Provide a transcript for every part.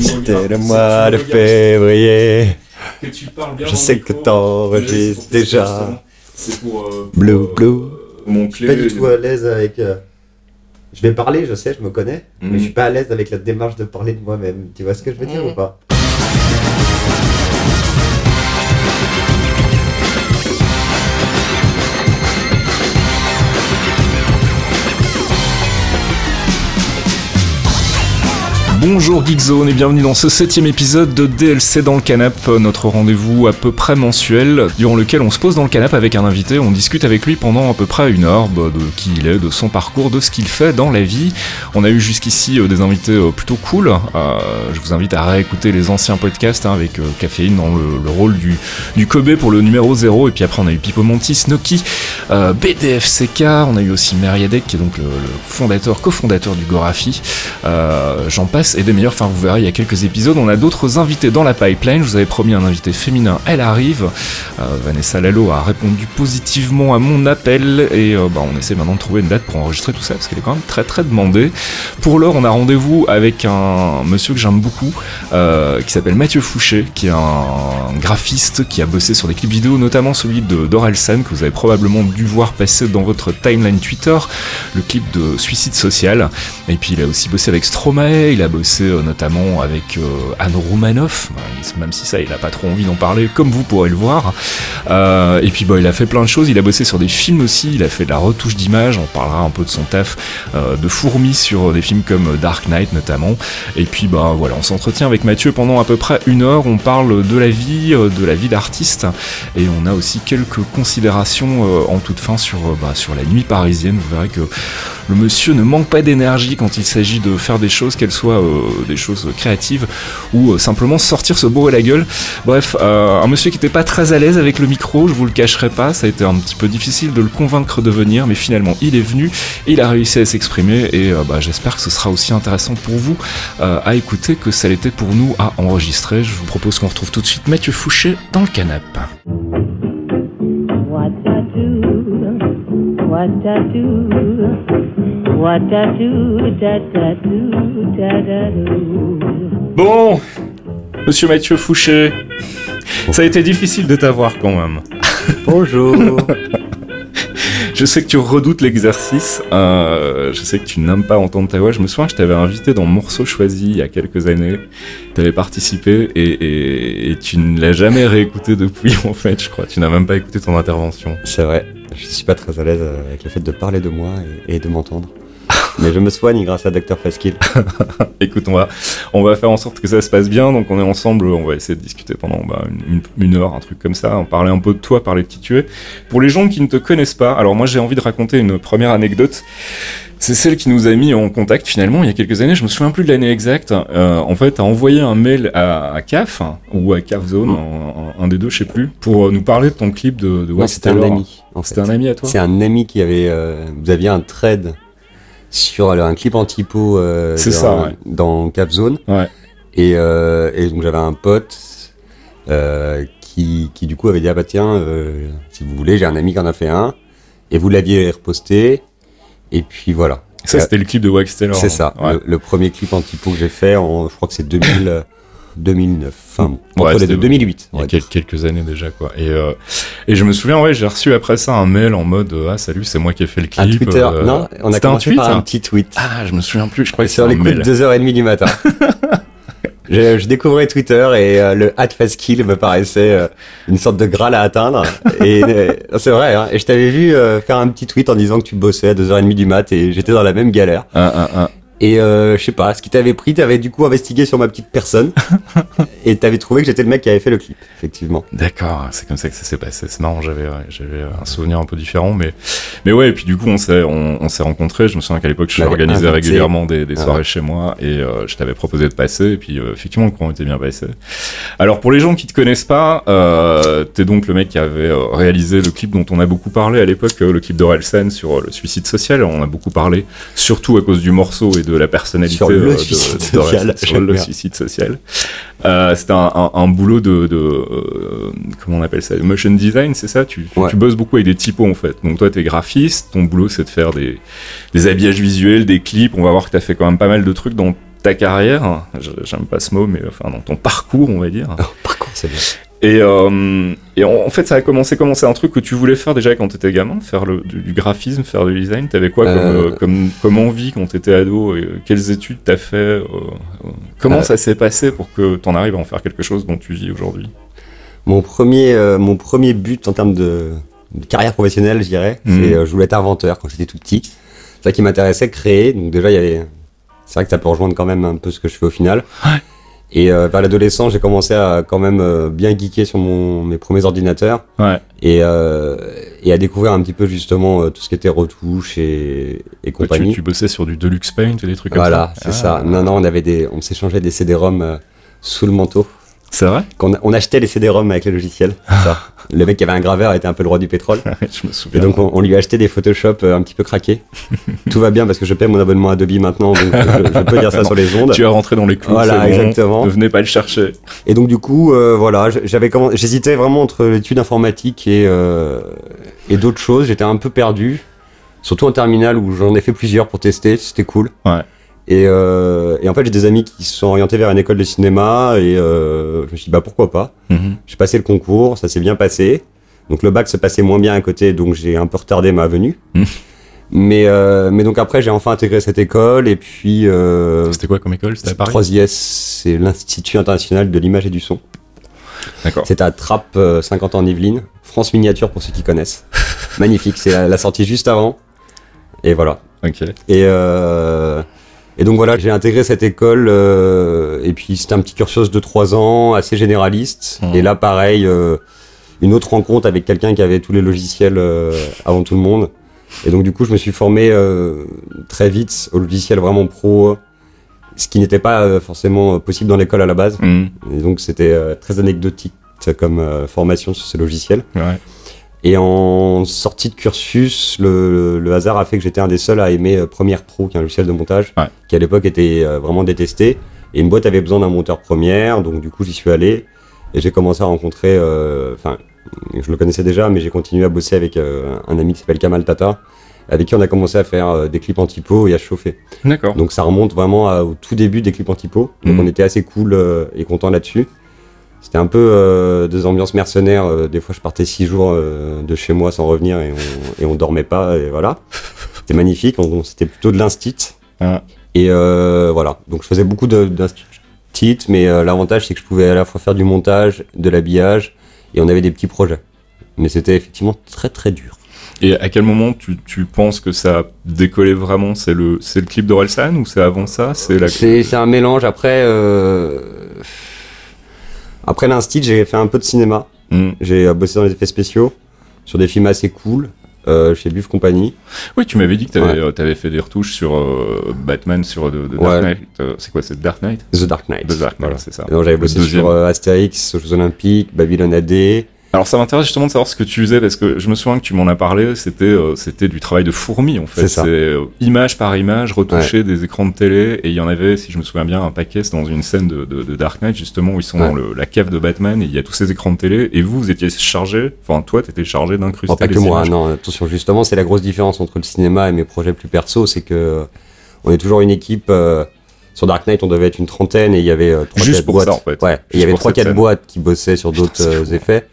C'était le mois de février. Je sais que t'enregistres déjà. C'est pour. euh, Blue, euh, blue. Mon Je suis pas clé. du tout à l'aise avec. euh, Je vais parler, je sais, je me connais, mais Mhm. je suis pas à l'aise avec la démarche de parler de moi-même. Tu vois ce que je veux dire Mhm. ou pas? Bonjour Geekzone et bienvenue dans ce septième épisode de DLC dans le canap, notre rendez-vous à peu près mensuel, durant lequel on se pose dans le canap avec un invité, on discute avec lui pendant à peu près une heure bah, de qui il est, de son parcours, de ce qu'il fait dans la vie. On a eu jusqu'ici euh, des invités euh, plutôt cool. Euh, je vous invite à réécouter les anciens podcasts hein, avec Caféine dans le, le rôle du, du Kobe pour le numéro 0 et puis après on a eu Pipo Monti, Snoki, euh, BDFCK, on a eu aussi Meriadec qui est donc le, le fondateur, cofondateur du Gorafi. J'en passe et des meilleurs. Enfin, vous verrez, il y a quelques épisodes. On a d'autres invités dans la pipeline. Je vous avais promis un invité féminin. Elle arrive. Euh, Vanessa Lalo a répondu positivement à mon appel et euh, bah, on essaie maintenant de trouver une date pour enregistrer tout ça parce qu'elle est quand même très très demandée. Pour l'heure, on a rendez-vous avec un monsieur que j'aime beaucoup euh, qui s'appelle Mathieu Fouché, qui est un graphiste qui a bossé sur des clips vidéo, notamment celui de Dorelsan que vous avez probablement dû voir passer dans votre timeline Twitter, le clip de Suicide Social. Et puis il a aussi bossé avec Stromae, il a bossé euh, notamment avec euh, Anne Roumanoff, même si ça il a pas trop envie d'en parler, comme vous pourrez le voir. Euh, et puis bah, il a fait plein de choses, il a bossé sur des films aussi, il a fait de la retouche d'image, on parlera un peu de son taf de fourmi sur des films comme Dark Knight notamment. Et puis bah voilà, on s'entretient avec Mathieu pendant à peu près une heure, on parle de la vie, de la vie d'artiste, et on a aussi quelques considérations en toute fin sur, bah, sur la nuit parisienne. Vous verrez que le monsieur ne manque pas d'énergie quand il s'agit de faire des choses, qu'elles soient des choses créatives ou euh, simplement sortir se bourrer la gueule. Bref, euh, un monsieur qui n'était pas très à l'aise avec le micro, je vous le cacherai pas, ça a été un petit peu difficile de le convaincre de venir, mais finalement il est venu, il a réussi à s'exprimer et euh, bah, j'espère que ce sera aussi intéressant pour vous euh, à écouter que ça l'était pour nous à enregistrer. Je vous propose qu'on retrouve tout de suite Mathieu Fouché dans le canap'. What I do, what I do, da da do, da da do. Bon, monsieur Mathieu Fouché, ça a été difficile de t'avoir quand même. Bonjour Je sais que tu redoutes l'exercice, euh, je sais que tu n'aimes pas entendre ta voix. Je me souviens que je t'avais invité dans Morceau Choisi il y a quelques années. Tu avais participé et, et- et tu ne l'as jamais réécouté depuis en fait, je crois. Tu n'as même pas écouté ton intervention. C'est vrai, je suis pas très à l'aise avec le fait de parler de moi et, de m'entendre. Mais je me soigne grâce à Dr. Faskill. Écoute, on va, on va faire en sorte que ça se passe bien. Donc on est ensemble, on va essayer de discuter pendant bah, une heure, un truc comme ça, en parler un peu de toi, parler de qui tu es. Pour les gens qui ne te connaissent pas, alors moi j'ai envie de raconter une première anecdote. C'est celle qui nous a mis en contact finalement il y a quelques années. Je me souviens plus de l'année exacte. Euh, en fait, a envoyé un mail à, à CAF ou à CAF Zone, un, un- des deux, je sais plus, pour euh, nous parler de ton clip de, de c'était un ami. En fait. C'était un ami à toi. C'est un ami qui avait. euh, vous aviez un thread sur alors, un clip en typo euh, C'est dans, ça, ouais. dans Cap Zone. Ouais. Et, euh, et donc j'avais un pote euh, qui, qui du coup avait dit ah bah tiens si vous voulez j'ai un ami qui en a fait un et vous l'aviez reposté et puis voilà. Ça c'était le clip de Wax Taylor. C'est ça. Ouais. Le, le premier clip en typo que j'ai fait en je crois que c'est 2000 euh, 2009 enfin entre Ouais, les deux 2008. Il y a va quel- dire. quelques années déjà, quoi. Et, euh, et je me souviens, ouais, j'ai reçu après ça un mail en mode Ah, salut, c'est moi qui ai fait le Un clip. Twitter. euh, non, on a un tweet. par un hein petit tweet. Ah, je me souviens plus, je crois que sur c'est les un coups de mail. 2h30 du matin. je, je découvrais Twitter et euh, le hat fastkill me paraissait euh, une sorte de graal à atteindre. Et euh, c'est vrai, hein, et je t'avais vu euh, faire un petit tweet en disant que tu bossais à 2h30 du mat et j'étais dans la même galère. Un, un, un. Et euh, je sais pas, ce qui t'avait pris, t'avais du coup investigué sur ma petite personne et t'avais trouvé que j'étais le mec qui avait fait le clip, effectivement. D'accord, c'est comme ça que ça s'est passé. C'est marrant, j'avais j'avais un souvenir un peu différent, mais mais ouais. Et puis du coup, on s'est on, on s'est rencontrés. Je me souviens qu'à l'époque, je organisais invité. régulièrement des, des Ah soirées ouais. chez moi et euh, je t'avais proposé de passer. Et puis euh, effectivement, le courant était bien passé. Alors pour les gens qui te connaissent pas, euh, t'es donc le mec qui avait euh, réalisé le clip dont on a beaucoup parlé à l'époque, le clip d'Orelsan sur le suicide social. On a beaucoup parlé, surtout à cause du morceau et de la personnalité Sur le euh, de- suicide social, sur le suicide social. Euh, c'était un, un, un boulot de, de euh, comment on appelle ça, de motion design, c'est ça? Tu, Ouais. tu bosses beaucoup avec des typos en fait. Donc toi t'es graphiste, ton boulot c'est de faire des, des habillages visuels, des clips. On va voir que t'as fait quand même pas mal de trucs dans ta carrière, j'aime pas ce mot, mais enfin dans ton parcours, on va dire. Par contre, c'est bien. Et, euh, et en, en fait, ça a commencé C'est un truc que tu voulais faire déjà quand t'étais gamin, faire le, du, du graphisme, faire du design. T'avais quoi comme, Euh. euh, comme, comme envie quand t'étais ado et, euh, Quelles études t'as fait euh, Comment ça s'est passé pour que t'en arrives à en faire quelque chose dont tu vis aujourd'hui? Mon premier, mon premier but en termes de, de carrière professionnelle, je dirais, Mhm. c'est je voulais être inventeur quand j'étais tout petit. C'est ça qui m'intéressait, créer. Donc déjà, il y avait, c'est vrai que ça peut rejoindre quand même un peu ce que je fais au final. Et euh, vers l'adolescence, j'ai commencé à quand même euh, bien geeker sur mon, mes premiers ordinateurs Ouais. et, euh, et à découvrir un petit peu justement euh, tout ce qui était retouche et, et Ouais, compagnie. tu, tu bossais sur du Deluxe Paint et des trucs voilà, comme c'est ça. ça. Non, non, on avait des, on s'échangeait des CD-ROM euh, sous le manteau. C'est vrai Qu'on on achetait les CD-ROM avec les logiciels. ça. Le mec qui avait un graveur était un peu le roi du pétrole. Je me Et souviens. donc on, on lui a acheté des Photoshop euh, un petit peu craqués. Tout va bien parce que je paie mon abonnement Adobe maintenant, donc je, je peux dire ça sur les ondes. tu es rentré dans les clous. Voilà, bon, exactement. Ne venez pas le chercher. Et donc du coup, euh, voilà, j'avais j'hésitais vraiment entre l'étude informatique et euh, et d'autres choses. J'étais un peu perdu, surtout en terminale où j'en ai fait plusieurs pour tester. C'était cool. Ouais. Et, euh, et en fait, j'ai des amis qui se sont orientés vers une école de cinéma et euh, je me suis dit bah pourquoi pas. Mhm. J'ai passé le concours, ça s'est bien passé. Donc le bac se passait moins bien à côté, donc j'ai un peu retardé ma venue. Mm. Mais, euh, mais donc après, j'ai enfin intégré cette école et puis C'était quoi comme école? C'était à Paris? 3IS, c'est l'Institut international de l'image et du son. D'accord. C'est à Trappes, euh, 50 ans en Yvelines. France miniature pour ceux qui connaissent. Magnifique, c'est la, la sortie juste avant. Et voilà. Ok. Et, euh, et donc voilà, j'ai intégré cette école. euh, et puis c'était un petit cursus de 3 ans, assez généraliste. Mhm. Et là, pareil, euh, une autre rencontre avec quelqu'un qui avait tous les logiciels euh, avant tout le monde. Et donc du coup, je me suis formé très vite au logiciel vraiment pro, ce qui n'était pas forcément possible dans l'école à la base. Mhm. Et donc c'était très anecdotique comme formation sur ces logiciels. Ouais. Et en sortie de cursus, le, le hasard a fait que j'étais un des seuls à aimer euh, Premiere Pro, qui est un logiciel de montage, Ouais. qui à l'époque était euh, vraiment détesté. Et une boîte avait besoin d'un monteur Premiere, donc du coup j'y suis allé et j'ai commencé à rencontrer, euh, enfin je le connaissais déjà, mais j'ai continué à bosser avec euh, un ami qui s'appelle Kamal Tata, avec qui on a commencé à faire euh, des clips en typo et à chauffer. D'accord. Donc ça remonte vraiment à- au tout début des clips en typo. Donc Mhm. on était assez cool et content là-dessus. C'était un peu euh, des ambiances mercenaires. euh, des fois, je partais six jours euh, de chez moi sans revenir et on, et on dormait pas. Et voilà. C'était magnifique. C'était plutôt de l'instit. Ah. Et euh, voilà. Donc je faisais beaucoup d'instit, mais l'avantage c'est que je pouvais à la fois faire du montage, de l'habillage, et on avait des petits projets. Mais c'était effectivement très très dur. Et à quel moment tu, tu penses que ça a décollé vraiment? C'est le, le clip d'Orelsan ou c'est avant ça? C'est la... Un mélange. Après, euh, après l'instit, j'ai fait un peu de cinéma. Hmm. J'ai euh, bossé dans les effets spéciaux sur des films assez cool euh, chez Buff Company. Oui, tu m'avais dit que tu avais, Ouais. fait des retouches sur euh, Batman, sur de Dark Ouais. Knight. Euh, c'est quoi, c'est Dark Knight? The Dark Knight. The Dark Knight, Voilà. c'est ça. J'avais bossé sur euh, Astérix, Jeux Olympiques, Babylon AD. Alors ça m'intéresse justement de savoir ce que tu faisais parce que je me souviens que tu m'en as parlé, c'était euh, c'était du travail de fourmi en fait. C'est euh, image par image, retoucher des écrans de télé et il y en avait, si je me souviens bien, un paquet c'est dans une scène de, de, de Dark Knight justement où ils sont Ouais. dans le- la cave de Batman et il y a tous ces écrans de télé et vous vous étiez chargé, enfin toi t'étais chargé d'incruster Bon, pas les que moi, images. non, attention, justement, c'est la grosse différence entre le cinéma et mes projets plus perso, c'est que euh, on est toujours une équipe. euh, sur Dark Knight, on devait être une trentaine et il y avait euh, trois quatre boîtes. ça, en fait. Ouais, il y avait trois quatre boîtes qui bossaient sur d'autres euh, effets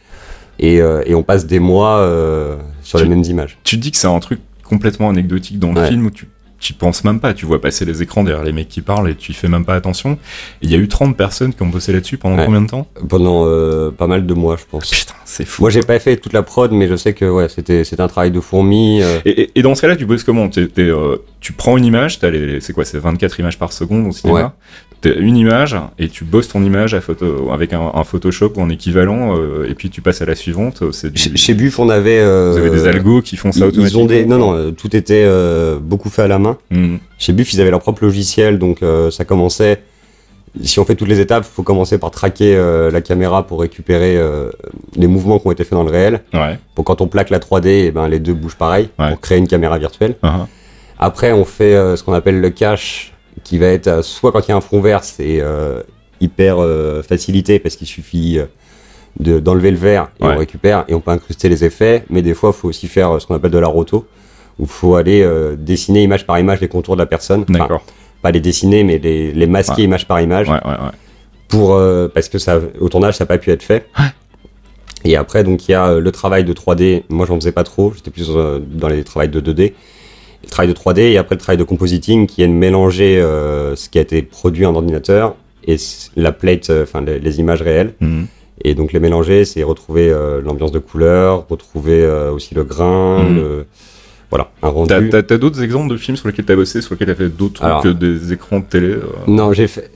et, euh, et on passe des mois euh, sur Tu- les mêmes images. Tu dis que c'est un truc complètement anecdotique dans le Ouais. film où tu tu penses même pas, tu vois passer les écrans derrière les mecs qui parlent et tu y fais même pas attention. Il y a eu 30 personnes qui ont bossé là-dessus pendant Ouais. combien de temps? Pendant euh, pas mal de mois, je pense. Putain, c'est fou. Moi, j'ai pas fait toute la prod, mais je sais que ouais, c'était c'était un travail de fourmi. euh, Et, et- et dans ce cas-là, tu bosses comment? T'es, euh, Tu prends une image, t'as les, c'est quoi C'est 24 images par seconde au cinéma? Ouais. Une image et tu bosses ton image à photo, avec un, un Photoshop ou un équivalent, euh, et puis tu passes à la suivante. euh, du- Chez, chez Buff, on avait. euh, vous avez des algos qui font ça ils, ils automatiquement. ont des. Non, non, tout était euh, beaucoup fait à la main. Hmm. Chez Buff, ils avaient leur propre logiciel, donc ça commençait. Si on fait toutes les étapes, il faut commencer par traquer la caméra pour récupérer les mouvements qui ont été faits dans le réel. Ouais. Pour quand on plaque la 3D, eh ben, les deux bougent pareil Ouais. pour créer une caméra virtuelle. Uh-huh. Après, on fait ce qu'on appelle le cache, qui va être euh, soit quand il y a un fond vert, c'est euh, hyper euh, facilité parce qu'il suffit de- d'enlever le vert et Ouais. on récupère et on peut incruster les effets. Mais des fois, il faut aussi faire ce qu'on appelle de la roto, où il faut aller dessiner image par image les contours de la personne. Enfin, pas les dessiner, mais les, les masquer Ouais. image par image Ouais, ouais, ouais. pour parce que ça au tournage ça n'a pas pu être fait. Et après donc il y a le travail de 3D. Moi j'en faisais pas trop, j'étais plus dans les travails de 2D. Le travail de 3D et après le travail de compositing qui est de mélanger euh, ce qui a été produit en ordinateur et la plate, euh, enfin les, les images réelles. Mhm. Et donc les mélanger, c'est retrouver euh, l'ambiance de couleur, retrouver aussi le grain, Mhm. le- voilà, un rendu. t'as- t'as d'autres exemples de films sur lesquels t'as bossé, sur lesquels t'as fait d'autres trucs que des écrans de télé euh, Non, j'ai fait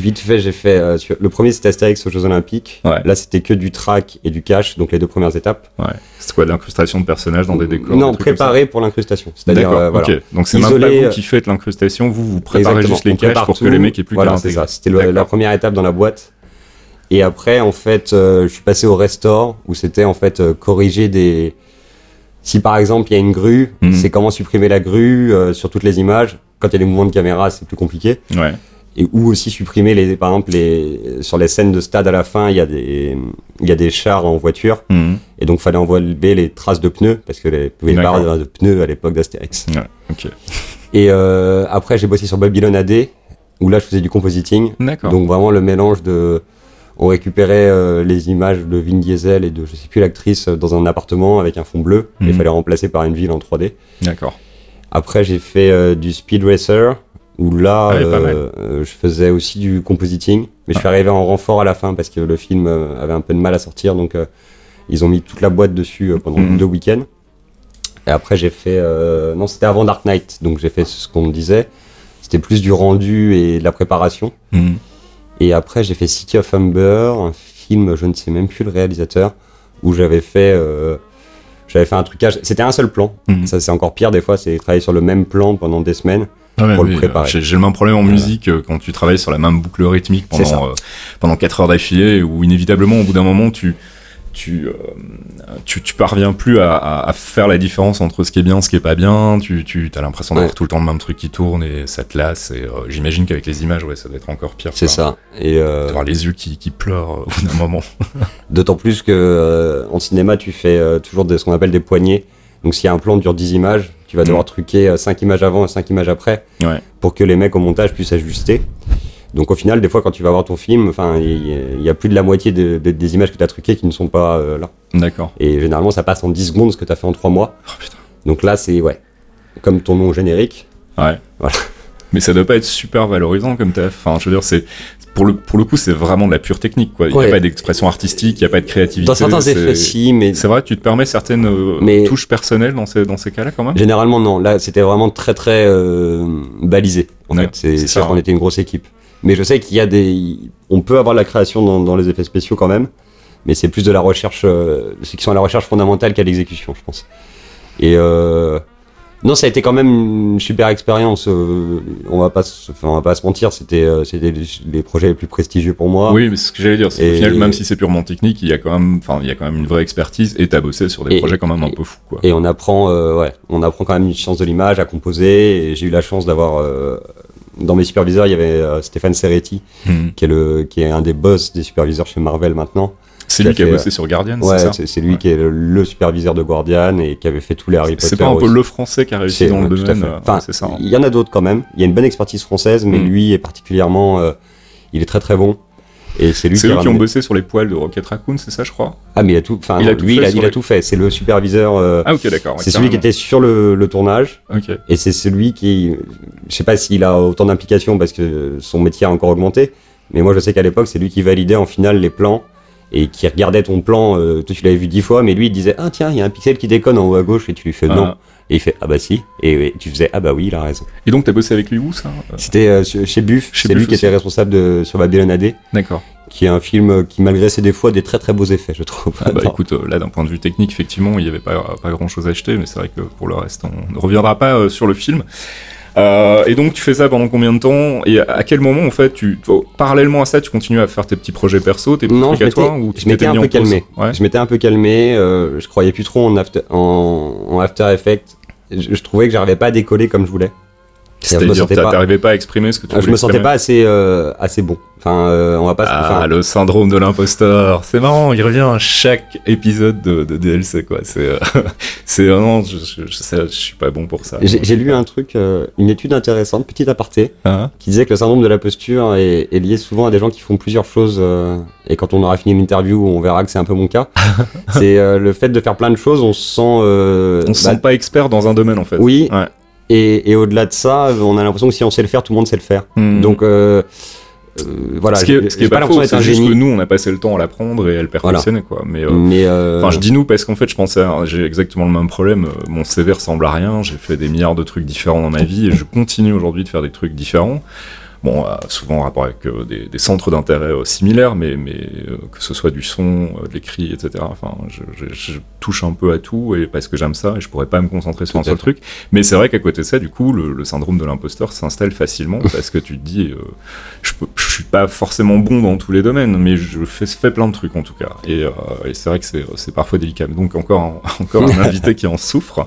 vite fait, j'ai fait euh, sur- le premier c'était Astérix aux Jeux Olympiques. Ouais. Là, c'était que du track et du cache, donc les deux premières étapes. Ouais. C'est quoi, l'incrustation de personnages dans des décors non, préparé pour l'incrustation. C'est-à-dire euh, voilà. Donc c'est même Isolé, pas euh, vous qui faites l'incrustation, vous vous préparez Exactement. juste les caches pour que les mecs aient plus Voilà, c'est ça. C'était la première étape dans la boîte. Et après, en fait, euh, je suis passé au restore où c'était en fait euh, corriger des. Si par exemple il y a une grue, Mhm. c'est comment supprimer la grue euh, sur toutes les images. Quand il y a des mouvements de caméra, c'est plus compliqué. Ouais. Et ou aussi supprimer les, par exemple les sur les scènes de stade à la fin, il y a des il y a des chars en voiture Mhm. et donc fallait enlever les traces de pneus parce que les pouvait avoir de pneus à l'époque d'Astérix. Ouais, ok. Et euh, après j'ai bossé sur Babylon AD où là je faisais du compositing. Donc vraiment le mélange de on récupérait euh, les images de Vin Diesel et de je sais plus l'actrice euh, dans un appartement avec un fond bleu et il Mhm. fallait remplacer par une ville en 3D. D'accord. Après j'ai fait euh, du Speed Racer où là Ah euh, euh, je faisais aussi du compositing mais je suis Ah. arrivé en renfort à la fin parce que le film euh, avait un peu de mal à sortir donc euh, ils ont mis toute la boîte dessus pendant Mhm. deux week-ends. Et après j'ai fait euh, non c'était avant Dark Knight donc j'ai fait ce qu'on me disait c'était plus du rendu et de la préparation. Mhm. Et après, j'ai fait City of Humber, un film, je ne sais même plus le réalisateur, où j'avais fait, j'avais fait un trucage. C'était un seul plan. Mhm. Ça, c'est encore pire des fois, c'est travailler sur le même plan pendant des semaines. Ah ouais, pour le oui, préparer. J'ai, le même problème en musique euh, quand tu travailles sur la même boucle rythmique pendant euh, pendant quatre heures d'affilée, où inévitablement au bout d'un moment tu tu, euh, tu tu parviens plus à, à, à faire la différence entre ce qui est bien, ce qui est pas bien. Tu tu as l'impression d'avoir Ouais. tout le temps le même truc qui tourne et ça te lasse. Et euh, j'imagine qu'avec les images, ouais, ça doit être encore pire. C'est ça. Et euh, D'avoir les yeux qui, qui pleurent au bout d'un moment. d'autant plus que en cinéma, tu fais toujours des, ce qu'on appelle des poignées. Donc, si un plan dure 10 images, tu vas devoir truquer 5 images avant et 5 images après Ouais. pour que les mecs au montage puissent ajuster. Donc au final, des fois, quand tu vas voir ton film, enfin, il y, y a plus de la moitié de- de- des images que tu as truquées qui ne sont pas euh, là. D'accord. Et généralement, ça passe en 10 secondes ce que tu as fait en 3 mois. Oh putain. Donc là, c'est ouais, comme ton nom générique. Ouais. Voilà. Mais ça doit pas être super valorisant comme taf. Enfin, je veux dire, c'est pour le pour le coup, c'est vraiment de la pure technique, quoi. Il y Ouais. a pas d'expression artistique, il y a pas de créativité. Dans certains effets, si, mais C'est vrai, tu te permets certaines euh, Mais- touches personnelles dans ces dans ces cas-là, quand même? généralement non. Là, c'était vraiment très très euh, balisé. En Ouais, fait, c'est sûr qu'on était une grosse équipe. Mais je sais qu'il y a des, on peut avoir de la création dans, dans les effets spéciaux quand même, mais c'est plus de la recherche, euh, ceux qui sont à la recherche fondamentale qu'à l'exécution, je pense. Et euh, non, ça a été quand même une super expérience. euh, on va pas, se- enfin, on va pas se mentir, c'était euh, c'était les, les projets les plus prestigieux pour moi. Oui, mais c'est ce que j'allais dire, c'est qu'au Et- final, même si c'est purement technique, il y a quand même, enfin, il y a quand même une vraie expertise et t'as bossé sur des Et- projets quand même un peu fous, quoi. Et on apprend, euh, ouais, on apprend quand même une science de l'image à composer. Et j'ai eu la chance d'avoir, euh, dans mes superviseurs, il y avait Stéphane Serretti, Mhm. qui est le, qui est un des boss des superviseurs chez Marvel maintenant. C'est lui qui a bossé sur Guardian, Ouais, c'est ça c'est c'est lui Ouais. qui est le, le superviseur de Guardian et qui avait fait tous les Harry Potter. C'est pas un peu aussi. le français qui a réussi dans le domaine, euh, Enfin, ça. hein. Il y en a d'autres quand même. Il y a une bonne expertise française, mais Mm. lui est particulièrement, euh, il est très très bon. Et c'est lui qui eux a qui ont bossé sur les poils de Rocket Raccoon, c'est ça, je crois. Ah, mais il a tout, enfin, Il a non, tout lui, fait il a, sur il a les- tout fait. C'est le superviseur. euh, Ah, ok, d'accord. c'est celui qui était sur le, le tournage. Ok. Et c'est celui qui, je sais pas s'il a autant d'implication parce que son métier a encore augmenté, mais moi je sais qu'à l'époque c'est lui qui validait en finale les plans et qui regardait ton plan, euh, toi tu l'avais vu dix fois, mais lui il disait ah tiens il y a un pixel qui déconne en haut à gauche et tu lui fais non et il fait ah bah si et, et tu faisais ah bah oui il a raison. Et donc, t'as bossé avec lui où, ça Euh, C'était euh, chez Buff, c'est lui qui était responsable de sur Babylon AD, D'accord. qui est un film qui malgré ses défauts a des très très beaux effets je trouve. Ah bah Non. écoute, euh, là d'un point de vue technique, effectivement, il n'y avait pas, pas grand chose à acheter, mais c'est vrai que pour le reste, on ne reviendra pas sur le film. Euh, et donc tu fais ça pendant combien de temps Et à, quel moment en fait, tu, oh, parallèlement à ça, tu continues à faire tes petits projets perso, tes petits Non, trucs je à toi m'étais- ou je tu m'étais t'étais un mis peu en pause calmé. Ouais. Je m'étais un peu calmé, euh, je croyais plus trop en After, en, en after Effects. Je, je trouvais que j'arrivais pas à décoller comme je voulais. C'est-à-dire, je t'arrivais pas à exprimer ce que tu je voulais me sentais exprimer pas assez euh, assez bon. Enfin, euh, on va pas. Ah, enfin, le syndrome de l'imposteur. C'est marrant, il revient à chaque épisode de, de DLC, quoi. C'est, euh, c'est, non, je, je, je, je suis pas bon pour ça. j'ai lu un truc, euh, une étude intéressante, petite aparté, Hein qui disait que le syndrome de la posture est, est lié souvent à des gens qui font plusieurs choses. et quand on aura fini l'interview, on verra que c'est un peu mon cas. c'est le fait de faire plein de choses, on se sent. On se bah, sent pas expert dans un domaine, en fait. Oui. Ouais. Et, et au-delà de ça, on a l'impression que si on sait le faire, tout le monde sait le faire. Hmm. Donc euh, euh, voilà. ce qui est, ce qui est pas pas faux, c'est juste que génie. nous, on a passé le temps à l'apprendre et à le perfectionner, quoi. Mais, euh, Mais euh, Enfin, je dis nous parce qu'en fait, je pensais, à- j'ai exactement le même problème. Mon CV ressemble à rien. J'ai fait des milliards de trucs différents dans ma vie et je continue aujourd'hui de faire des trucs différents. Bon, euh, souvent en rapport avec euh, des, des centres d'intérêt euh, similaires, mais, mais euh, que ce soit du son, de l'écrit, etc. Enfin, je, je- je touche un peu à tout et parce que j'aime ça et je pourrais pas me concentrer sur un seul truc. Mais c'est vrai qu'à côté de ça, du coup, le, le syndrome de l'imposteur s'installe facilement parce que tu te dis, je, peux, je suis pas forcément bon dans tous les domaines, mais je fais, fais plein de trucs en tout cas. Et, et c'est vrai que c'est, c'est parfois délicat. Donc encore, un- encore un invité qui en souffre.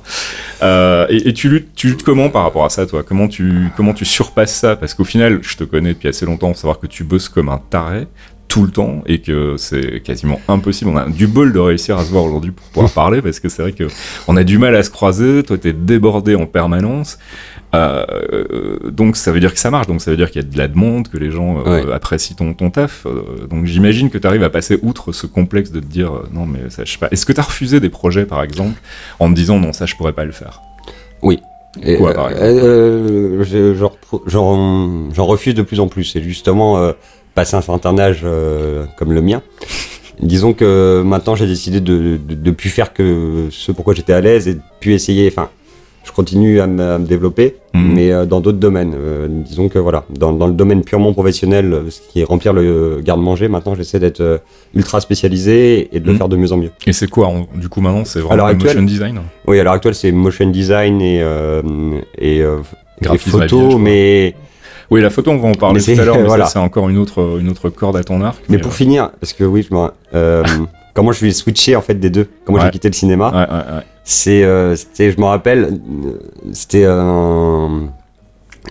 Et, et tu luttes, tu luttes comment par rapport à ça, toi? Comment tu, comment tu surpasses ça? Parce qu'au final, je te connais depuis assez longtemps, savoir que tu bosses comme un taré tout le temps et que c'est quasiment impossible. On a du bol de réussir à se voir aujourd'hui pour pouvoir parler parce que c'est vrai que on a du mal à se croiser. Toi, t'es débordé en permanence. Euh, euh, donc ça veut dire que ça marche, donc ça veut dire qu'il y a de la demande, que les gens euh, Ouais. apprécient ton, ton taf. Euh, donc j'imagine que tu arrives à passer outre ce complexe de te dire non mais ça je sais pas. Est-ce que tu as refusé des projets par exemple en te disant non ça je pourrais pas le faire? Et, Quoi, par exemple euh, je- j'en refuse de plus en plus. C'est justement euh, passer un certain âge euh, comme le mien. Disons que maintenant j'ai décidé de, de, de plus faire que ce pourquoi j'étais à l'aise et de plus essayer. Enfin, je continue à me, développer, Mhm. mais euh, dans d'autres domaines. Euh, disons que voilà, dans, dans le domaine purement professionnel, euh, ce qui est remplir le garde-manger, maintenant j'essaie d'être ultra spécialisé et de le Mhm. faire de mieux en mieux. Et c'est quoi du coup maintenant C'est vraiment actuelle- motion design? Oui, à l'heure actuelle, c'est motion design et, euh, et, euh, photo, mais, Oui, la photo on va en parler tout c'est- à l'heure, mais voilà. c'est encore une autre, une autre corde à ton arc. mais pour finir, parce que oui, je me, comment je suis switché en fait des deux, comment Ouais. j'ai quitté le cinéma, Ouais, ouais, ouais. C'est, euh, c'était, je me rappelle, c'était un-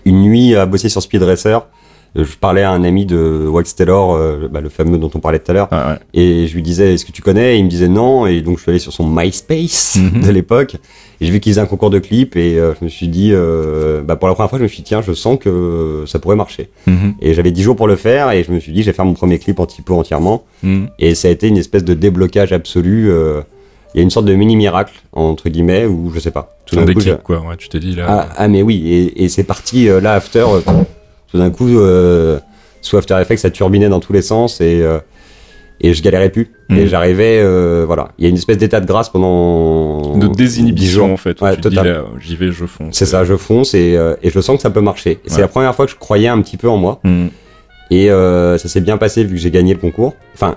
une nuit à bosser sur Speed Racer. Je parlais à un ami de Wax Taylor, euh, bah, le fameux dont on parlait tout à l'heure, Ouais, ouais. et je lui disais est-ce que tu connais? Et il me disait non. Et donc je suis allé sur son MySpace Mhm. de l'époque. Et j'ai vu qu'il faisait un concours de clips. Et euh, je me suis dit euh, bah pour la première fois je me suis dit tiens je sens que ça pourrait marcher. Mhm, et j'avais 10 jours pour le faire. Et je me suis dit je vais faire mon premier clip en typo entièrement. Mhm. et ça a été une espèce de déblocage absolu euh, il y a une sorte de mini miracle entre guillemets ou je sais pas tout Un d'un coup, je- quoi, ouais, tu t'es dit là. ah, ah, mais oui, et, et c'est parti euh, là, After, euh, tout d'un coup, euh, sous After Effects, ça turbinait dans tous les sens et, euh, et je galérais plus. Mhm. Et j'arrivais, euh, voilà, il y a une espèce d'état de grâce pendant de 10 désinhibition en fait. Ouais, tu te dis total. là, j'y vais, je fonce. C'est ça, je fonce et, euh, et je sens que ça peut marcher. C'est la première fois que je croyais un petit peu en moi Mhm, et euh, ça s'est bien passé vu que j'ai gagné le concours. Enfin,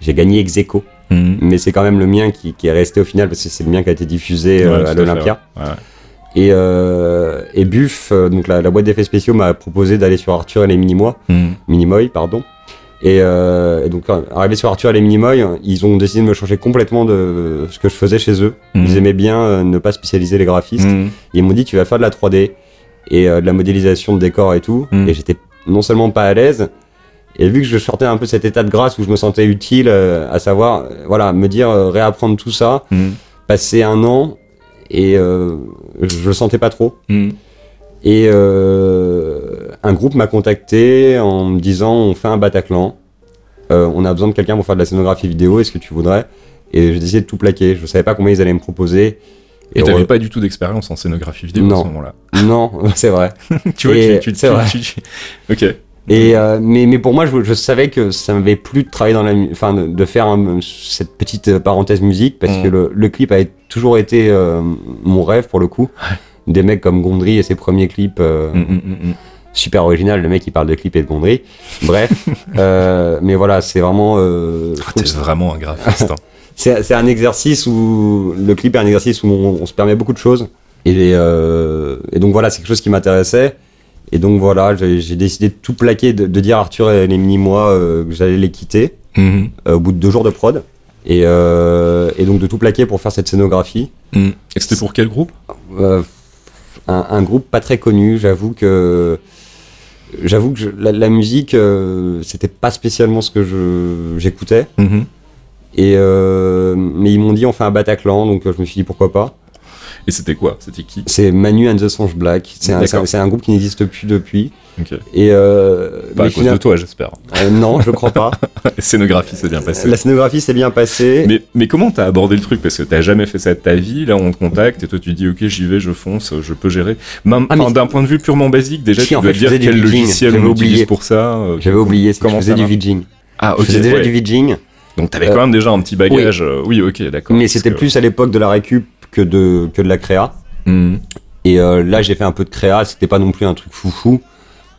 j'ai gagné ex aequo, mhm. mais c'est quand même le mien qui, qui est resté au final parce que c'est le mien qui a été diffusé euh, Ouais, à l'Olympia. ouais. Et, euh, et Buff, euh, donc la, la boîte d'effets spéciaux, m'a proposé d'aller sur Arthur et les Minimoy, Mhm. Minimoy, pardon. Et, euh, et donc, euh, arrivé sur Arthur et les Minimoy, ils ont décidé de me changer complètement de ce que je faisais chez eux. Mhm. Ils aimaient bien ne pas spécialiser les graphistes. Mhm. Ils m'ont dit, tu vas faire de la 3D et euh, de la modélisation de décors et tout. Et j'étais non seulement pas à l'aise, et vu que je sortais un peu cet état de grâce où je me sentais utile, euh, à savoir, euh, voilà, me dire, euh, réapprendre tout ça, Mhm. passer un an, et euh, je le sentais pas trop. Mhm. Et euh, un groupe m'a contacté en me disant on fait un Bataclan, euh, on a besoin de quelqu'un pour faire de la scénographie vidéo, est-ce que tu voudrais Et j'ai décidé de tout plaquer, je savais pas combien ils allaient me proposer. Et t'avais heureux- pas du tout d'expérience en scénographie vidéo à Non. ce moment-là. Non, c'est vrai. tu vois, Et tu- tu- Ok. Et euh, mais, mais pour moi, je, je savais que ça m'avait plu de travailler dans la, enfin de, de faire un- cette petite euh, parenthèse musique parce Mm. que le, le clip a toujours été euh, mon rêve pour le coup. Des mecs comme Gondry et ses premiers clips. euh, mhm, mhm. super original, le mec il parle de clip et de Gondry. Bref, euh, mais voilà, c'est vraiment. euh, Ah, T'es vraiment un graphiste. hein. c'est c'est un exercice où le clip est un exercice où on, on se permet beaucoup de choses. Et, euh, et donc voilà, c'est quelque chose qui m'intéressait. Et donc voilà, j'ai décidé de tout plaquer, de, de dire à Arthur et les mini-mois euh, que j'allais les quitter Mhm, euh, au bout de deux jours de prod. Et, euh, et donc de tout plaquer pour faire cette scénographie. mhm. Et c'était pour quel groupe? Un, un groupe pas très connu. J'avoue que j'avoue que je- la, la musique, c'était pas spécialement ce que j'écoutais. Mhm. Et mais ils m'ont dit on fait un Bataclan, donc je me suis dit pourquoi pas. Et c'était quoi? C'était qui? C'est Manu and the Songe Black. C'est un, groupe qui n'existe plus depuis. Et euh, Pas à cause de toi, j'espère. euh, non, je crois pas. La scénographie s'est bien passée. La scénographie s'est bien passée. Mais, mais comment t'as abordé le truc? Parce que t'as jamais fait ça de ta vie, là on te contacte et toi tu dis ok j'y vais, je fonce, je peux gérer. Même Ah, d'un point de vue purement basique, déjà Si, tu en dois fait, je dire quel logiciel on utilise pour ça. euh, J'avais oublié, c'est que je faisais du VJing. Ah Je ok. faisais déjà ouais. du VJing, Donc t'avais Euh, quand même déjà un petit bagage. euh, Oui, ok, d'accord. mais c'était que- plus à l'époque de la récup que de, que de la créa. Mhm. Et euh, là, j'ai fait un peu de créa, c'était pas non plus un truc foufou,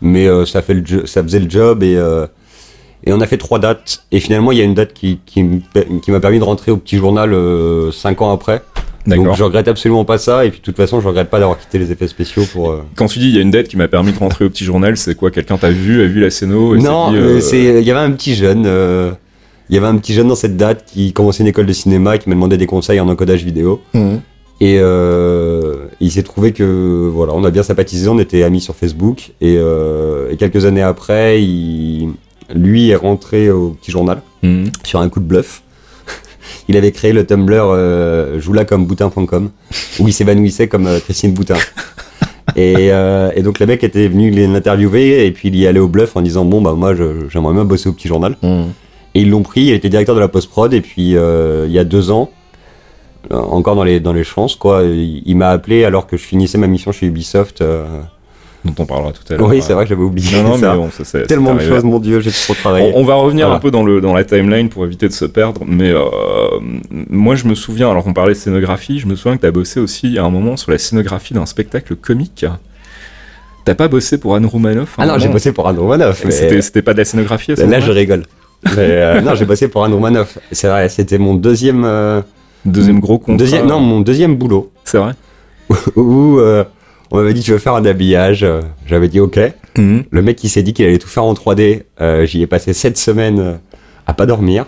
mais euh, ça, fait le ça faisait le job et, euh, et on a fait trois dates. Et finalement, il y a une date qui, qui, qui m'a permis de rentrer au petit journal cinq ans après. Donc je regrette absolument pas ça, et puis de toute façon, je regrette pas d'avoir quitté les effets spéciaux pour. Quand tu dis il y a une dette qui m'a permis de rentrer au petit journal, c'est quoi? Quelqu'un t'a vu, a vu la scéno et Non, il y avait un petit jeune, il y avait un petit jeune dans cette date qui commençait une école de cinéma, qui m'a demandé des conseils en encodage vidéo. Mhm. Et euh, il s'est trouvé que voilà, on a bien sympathisé, on était amis sur Facebook. Et, euh, et quelques années après, il, lui est rentré au petit journal Mhm. sur un coup de bluff. il avait créé le Tumblr euh, joula comme boutin.com où il s'évanouissait comme euh, Christine Boutin. Et, et donc le mec était venu l'interviewer et puis il y allait au bluff en disant bon bah moi j'aimerais bien bosser au petit journal. Mhm. Et ils l'ont pris, il était directeur de la post-prod, et puis euh, il y a deux ans, euh, encore dans les, dans les chances, quoi, il, il m'a appelé alors que je finissais ma mission chez Ubisoft. euh, Dont on parlera tout à l'heure. oui, c'est vrai que j'avais oublié Non, non, mais ça. bon, ça, c'est Tellement de choses, mon dieu, j'ai trop travaillé. On, on va revenir Voilà. un peu dans, le, dans la timeline pour éviter de se perdre, mais euh, moi je me souviens, alors on parlait de scénographie, je me souviens que tu as bossé aussi à un moment sur la scénographie d'un spectacle comique. T'as pas bossé pour Anne Romanoff à un Ah non, j'ai bossé pour Anne Romanoff. mais- C'était pas de la scénographie à ce Là, je rigole. Mais, euh, non, j'ai bossé pour Anne Romanoff. C'est vrai, c'était mon deuxième, euh, Deuxième gros contrat. deuxième, non, mon deuxième boulot C'est vrai où euh, on m'avait dit tu veux faire un habillage. J'avais dit ok. Le mec qui s'est dit qu'il allait tout faire en 3D, euh, j'y ai passé 7 semaines à pas dormir,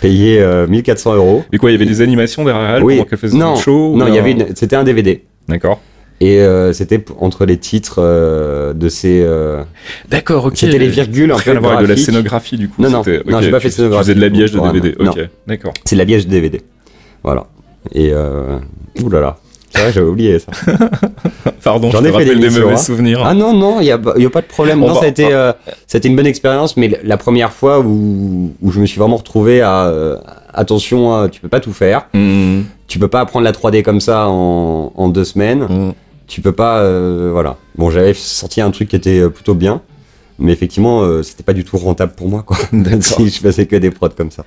payé euh, 1400 euros. Mais quoi, il y avait des animations derrière elle Oui, pendant qu'elle faisait non, show non, il y avait c'était un DVD. D'accord. Et euh, c'était entre les titres euh, de ces. euh, D'accord, ok. C'était les virgules un Rien peu à voir avec de la scénographie du coup. Non, non, non, j'ai pas fait de scénographie Tu faisais de l'habillage de DVD. non. Ok, d'accord. C'est l'habillage de DVD. Voilà. Et euh, ouh là là. C'est vrai, j'avais oublié ça. Pardon, J'en ai fait des mauvais hein. souvenirs. Ah non, non, il n'y a, y a pas de problème. On Non, va- ça a été, euh, ça a été une bonne expérience, mais la première fois où, où je me suis vraiment retrouvé à. euh, attention, tu peux pas tout faire. Mhm. Tu peux pas apprendre la 3D comme ça en, en deux semaines. Mhm. Tu peux pas. euh, voilà. Bon, j'avais sorti un truc qui était euh, plutôt bien. Mais effectivement, euh, c'était pas du tout rentable pour moi, quoi. si je faisais que des prods comme ça.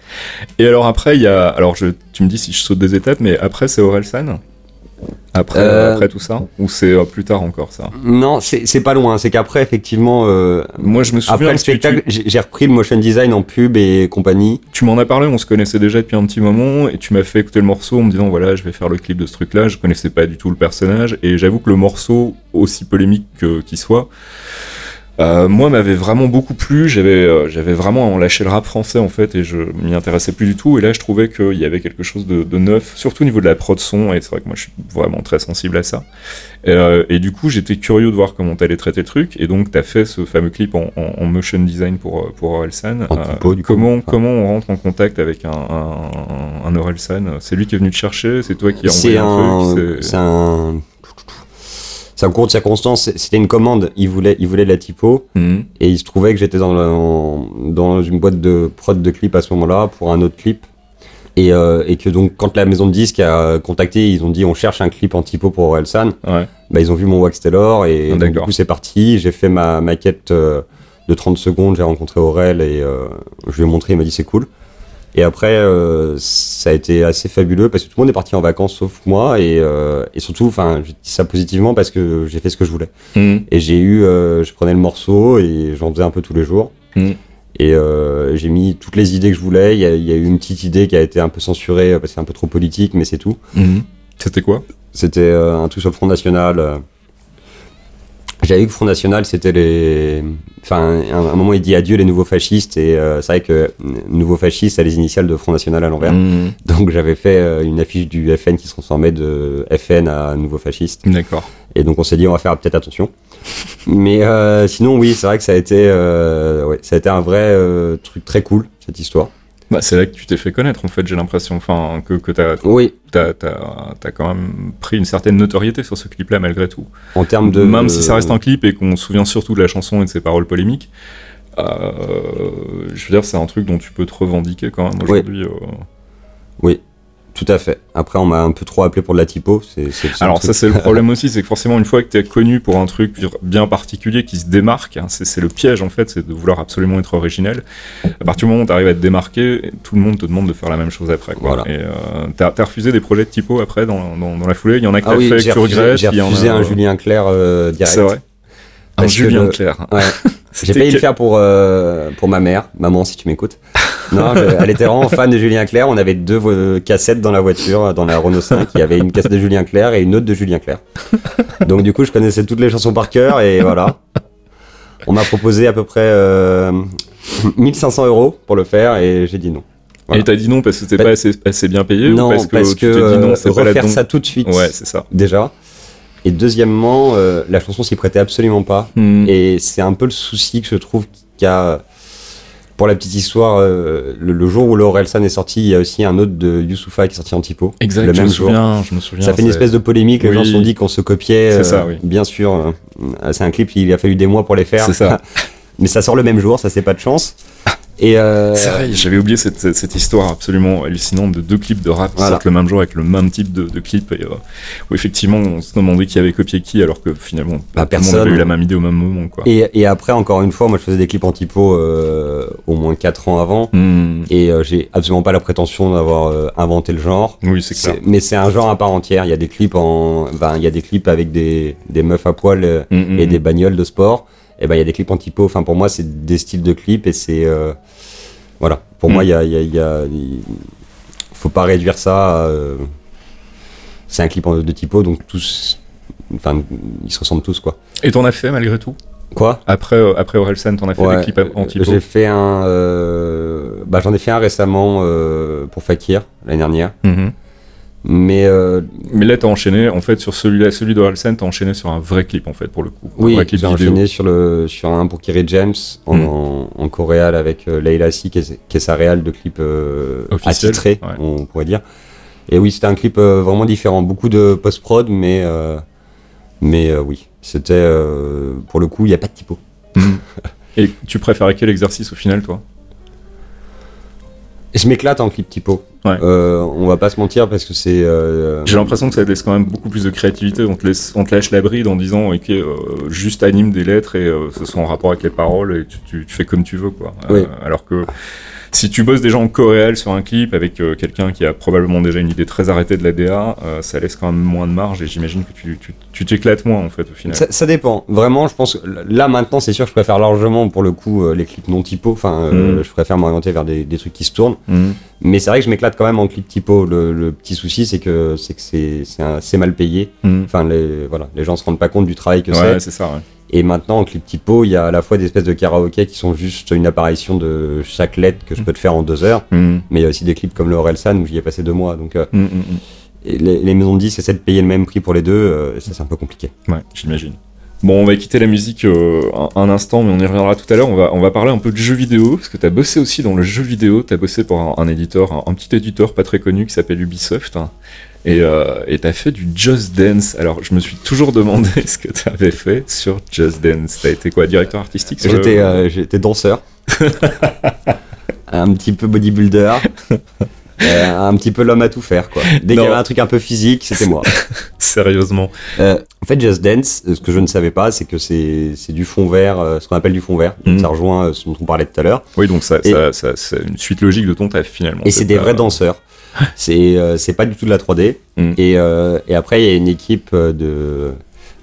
Et alors après, il y a. Alors je... tu me dis si je saute des étapes, mais après c'est Orelsan? Après, Euh, après tout ça Ou c'est euh, plus tard encore ça Non, c'est pas loin. C'est qu'après, effectivement, euh, Moi je me souviens. après le tu- spectacle, j'ai repris le motion design en pub et compagnie. Tu m'en as parlé, on se connaissait déjà depuis un petit moment, et tu m'as fait écouter le morceau en me disant voilà, je vais faire le clip de ce truc-là. Je connaissais pas du tout le personnage, et j'avoue que le morceau, aussi polémique que- qu'il soit, euh, moi m'avait vraiment beaucoup plu. J'avais, euh, j'avais vraiment lâché le rap français en fait, et je m'y intéressais plus du tout. Et là, je trouvais qu'il y avait quelque chose de, de neuf, surtout au niveau de la prod son, et c'est vrai que moi je suis vraiment très sensible à ça. Et, euh, et du coup, j'étais curieux de voir comment t'allais traiter le truc, et donc t'as fait ce fameux clip en, en- en motion design pour euh, pour Orelsan. Coup. comment comment on rentre en contact avec un un, un Orelsan? C'est lui qui est venu te chercher, c'est toi qui as envoyé un, un, truc? c'est un, c'est un cours de circonstance. C'était une commande. Il voulait, il voulait de la typo Mhm. et il se trouvait que j'étais dans, le- en- dans une boîte de prod de clip à ce moment-là pour un autre clip. Et, euh, et que donc quand la maison de disques a contacté, ils ont dit on cherche un clip en typo pour Orelsan. Ouais. Bah, ils ont vu mon Wax Taylor et Ah, donc, du coup c'est parti. J'ai fait ma maquette euh, de 30 secondes, j'ai rencontré Aurel et euh, je lui ai montré, il m'a dit c'est cool. Et après euh, ça a été assez fabuleux parce que tout le monde est parti en vacances sauf moi et, euh, et surtout, enfin je dis ça positivement parce que j'ai fait ce que je voulais. Mhm. Et j'ai eu, euh, je prenais le morceau et j'en faisais un peu tous les jours. Mhm. Et euh, j'ai mis toutes les idées que je voulais. Il y, a, il y a eu une petite idée qui a été un peu censurée parce que c'est un peu trop politique, mais c'est tout. Mhm. C'était quoi? C'était euh, un sur le Front National. J'avais vu que Front National, c'était les. Enfin, à un moment, il dit adieu les nouveaux fascistes, et euh, c'est vrai que euh, nouveau fasciste, c'est les initiales de Front National à l'envers. Donc j'avais fait euh, une affiche du FN qui se transformait de FN à nouveau fasciste. D'accord. Et donc on s'est dit on va faire peut-être attention. Mais euh, sinon oui, c'est vrai que ça a été, euh, ouais, ça a été un vrai euh, truc très cool cette histoire. Bah, c'est là que tu t'es fait connaître, en fait, j'ai l'impression. Enfin, que, que t'as, Oui, t'as, t'as, t'as quand même pris une certaine notoriété sur ce clip-là, malgré tout. en termes de Même si ça reste un clip et qu'on se souvient surtout de la chanson et de ses paroles polémiques, euh, je veux dire, c'est un truc dont tu peux te revendiquer quand même aujourd'hui. euh. Oui, tout à fait. Après, on m'a un peu trop appelé pour de la typo. Alors ça c'est le problème aussi, c'est que forcément une fois que tu es connu pour un truc bien particulier qui se démarque, hein, c'est le piège en fait, c'est de vouloir absolument être originel. À partir du moment où tu arrives à te démarquer, tout le monde te demande de faire la même chose après. Quoi. Voilà. Et euh, t'as as refusé des projets de typo après dans, dans, dans la foulée, il y en a que Ah oui, fait que tu regrettes, j'ai refusé un Julien Clerc euh, direct. C'est vrai. Un Parce Julien le- Clerc. Ouais. J'ai failli le faire pour, euh, pour ma mère, maman si tu m'écoutes. Non, je- elle était vraiment fan de Julien Clerc. On avait deux cassettes dans la voiture, dans la Renault 5. Il y avait une cassette de Julien Clerc et une autre de Julien Clerc. Donc du coup, je connaissais toutes les chansons par cœur et voilà. On m'a proposé à peu près euh, 1500 euros pour le faire et j'ai dit non. Voilà. Et t'as dit non parce que c'était Bah, pas assez, assez bien payé non, ou parce que, tu dit euh, non, pas la refaire don- ça tout de suite, Ouais, c'est ça. déjà. Et deuxièmement, euh, la chanson s'y prêtait absolument pas. Hmm. Et c'est un peu le souci que je trouve qu'il y a. Pour la petite histoire, euh, le, le jour où Laurelsan est sorti, il y a aussi un autre de Youssoufa qui est sorti en typo. Exact, le je même me jour. souviens, je me souviens. Ça fait une espèce de polémique, les Oui. gens se sont dit qu'on se copiait. C'est ça, oui. Bien sûr, euh, c'est un clip, il a fallu des mois pour les faire. C'est ça. Mais ça sort le même jour, ça c'est pas de chance. Et euh, C'est vrai, j'avais oublié cette, cette- histoire absolument hallucinante de deux clips de rap qui sortent le même jour avec le même type de, de clip et euh, où effectivement on se demandait qui avait copié qui alors que finalement Bah, tout monde personne. avait eu la même idée au même moment quoi. et, et après, encore une fois, moi je faisais des clips en typo euh, au moins 4 ans avant. Hmm. Et j'ai absolument pas la prétention d'avoir inventé le genre. Oui, c'est clair. Mais c'est un genre à part entière. Il y a des clips en, ben, il y a des clips avec des, des meufs à poil Hmm, hmm, et des bagnoles de sport. Et ben il y a des clips en typo. Enfin pour moi c'est des styles de clips et c'est euh, voilà. Pour Mm. moi il y a, y a, y a- il- faut pas réduire ça. euh, c'est un clip en- de typo donc tous, enfin ils se ressemblent tous quoi. Et t'en as fait malgré tout? Quoi? Après, euh, après Orelsan, t'en as fait Ouais, des clips en typo? J'ai fait un, euh, bah j'en ai fait un récemment pour Fakir l'année dernière. Mhm. Mais euh, Mais là t'as enchaîné en fait sur celui-là, celui d'Orelsan, t'as enchaîné sur un vrai clip en fait pour le coup. Oui, j'ai enchaîné sur, le, sur un pour Kerry James en, Mm. en, en coréal avec euh, Leila Si, qui est, qui est sa réal de clip euh, attitré, ouais. on pourrait dire. Et oui, c'était un clip euh, vraiment différent. Beaucoup de post-prod, mais, euh, mais euh, oui, c'était pour le coup, il n'y a pas de typo. Mhm. Et tu préférais quel exercice au final toi? Je m'éclate en clip typo. Ouais. Euh, on va pas se mentir parce que c'est. euh, J'ai l'impression que ça te laisse quand même beaucoup plus de créativité. On te, laisse, on te lâche la bride en disant ok, euh, juste anime des lettres et euh, ce soit en rapport avec les paroles et tu, tu- tu fais comme tu veux quoi. Euh, Oui. alors que si tu bosses déjà en coréal sur un clip avec euh, quelqu'un qui a probablement déjà une idée très arrêtée de la DA, euh, ça laisse quand même moins de marge et j'imagine que tu tu- tu t'éclates moins en fait au final. Ça, ça dépend. Vraiment, je pense que là maintenant, c'est sûr, que je préfère largement pour le coup euh, les clips non typo. Enfin, Mm. je préfère m'orienter vers des, des trucs qui se tournent. Mhm. Mais c'est vrai que je m'éclate quand même en clip typo. Le, le petit souci, c'est que c'est que c'est c'est un- c'est mal payé. Mhm. Enfin, les voilà, les gens se rendent pas compte du travail que Ouais, c'est. c'est ça. Ouais. Et maintenant, en clip typo, il y a à la fois des espèces de karaoké qui sont juste une apparition de chaque lettre que je peux te faire en deux heures. Mhm. Mais il y a aussi des clips comme le Orelsan où j'y ai passé deux mois. Donc, euh, et les, les maisons de disques essaient de payer le même prix pour les deux. euh, ça, c'est un peu compliqué. Ouais, j'imagine. Bon, on va quitter la musique euh, un, un instant, mais on y reviendra tout à l'heure. On va, on va parler un peu de jeux vidéo, parce que tu as bossé aussi dans le jeu vidéo. Tu as bossé pour un, un éditeur, un, un petit éditeur pas très connu qui s'appelle Ubisoft. hein. Et euh, tu as fait du Just Dance. Alors, je me suis toujours demandé ce que tu avais fait sur Just Dance. Tu as été quoi, directeur artistique sur le- J'étais euh, j'étais danseur, un petit peu bodybuilder, euh, un petit peu l'homme à tout faire quoi. Dès qu'il y avait un truc un peu physique, c'était moi. Sérieusement. Euh, en fait, Just Dance, ce que je ne savais pas, c'est que c'est du fond vert, ce qu'on appelle du fond vert. Mhm. Ça rejoint ce dont on parlait tout à l'heure. Oui, donc ça, ça, ça- c'est une suite logique de ton taf finalement. Et c'est des pas- vrais danseurs. C'est euh, c'est pas du tout de la 3D. Mhm. Et, euh, et après, il y a une équipe euh, de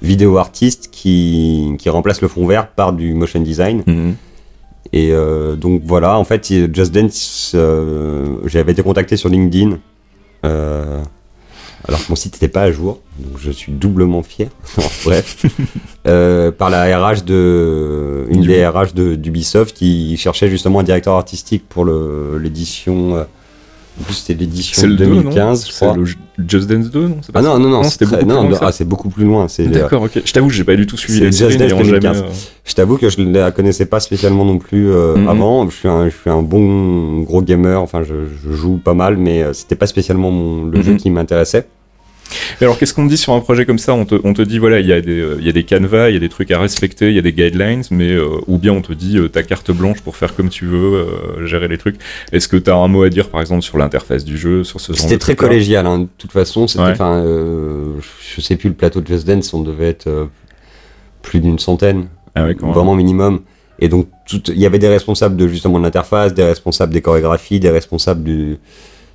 vidéo artistes qui, qui remplace le fond vert par du motion design. Mhm. Et euh, donc voilà, en fait, Just Dance, euh, j'avais été contacté sur LinkedIn, euh, alors que mon site n'était pas à jour, donc je suis doublement fier. Bref, par la RH de, une des RH de- d'Ubisoft qui cherchait justement un directeur artistique pour l'édition c'était l'édition C'est le 2, 2015, non je C'est crois. le Just Dance 2, non Ah non, non, non, c'était beaucoup non, plus loin ah, c'est beaucoup plus loin. Euh, D'accord, ok. Je t'avoue, j'ai pas du tout suivi la Just Dance n'ayant jamais, 2015. euh, je t'avoue que je la connaissais pas spécialement non plus euh, Mhm. avant. Je suis, un, je suis un bon gros gamer, enfin, je, je joue pas mal, mais c'était pas spécialement mon- le Mhm. jeu qui m'intéressait. Et alors, qu'est-ce qu'on te dit sur un projet comme ça? On te, on te dit, voilà, il y, a des, euh, il y a des canevas, il y a des trucs à respecter, il y a des guidelines, mais euh, ou bien on te dit, euh, ta carte blanche pour faire comme tu veux, euh, gérer les trucs. Est-ce que tu as un mot à dire, par exemple, sur l'interface du jeu, sur ce genre C'était très collégial, hein, de toute façon. C'était, Ouais. enfin, je sais plus le plateau de Just Dance, on devait être plus d'une centaine, Ah ouais, vraiment minimum. Et donc, il y avait des responsables de justement de l'interface, des responsables des chorégraphies, des responsables du,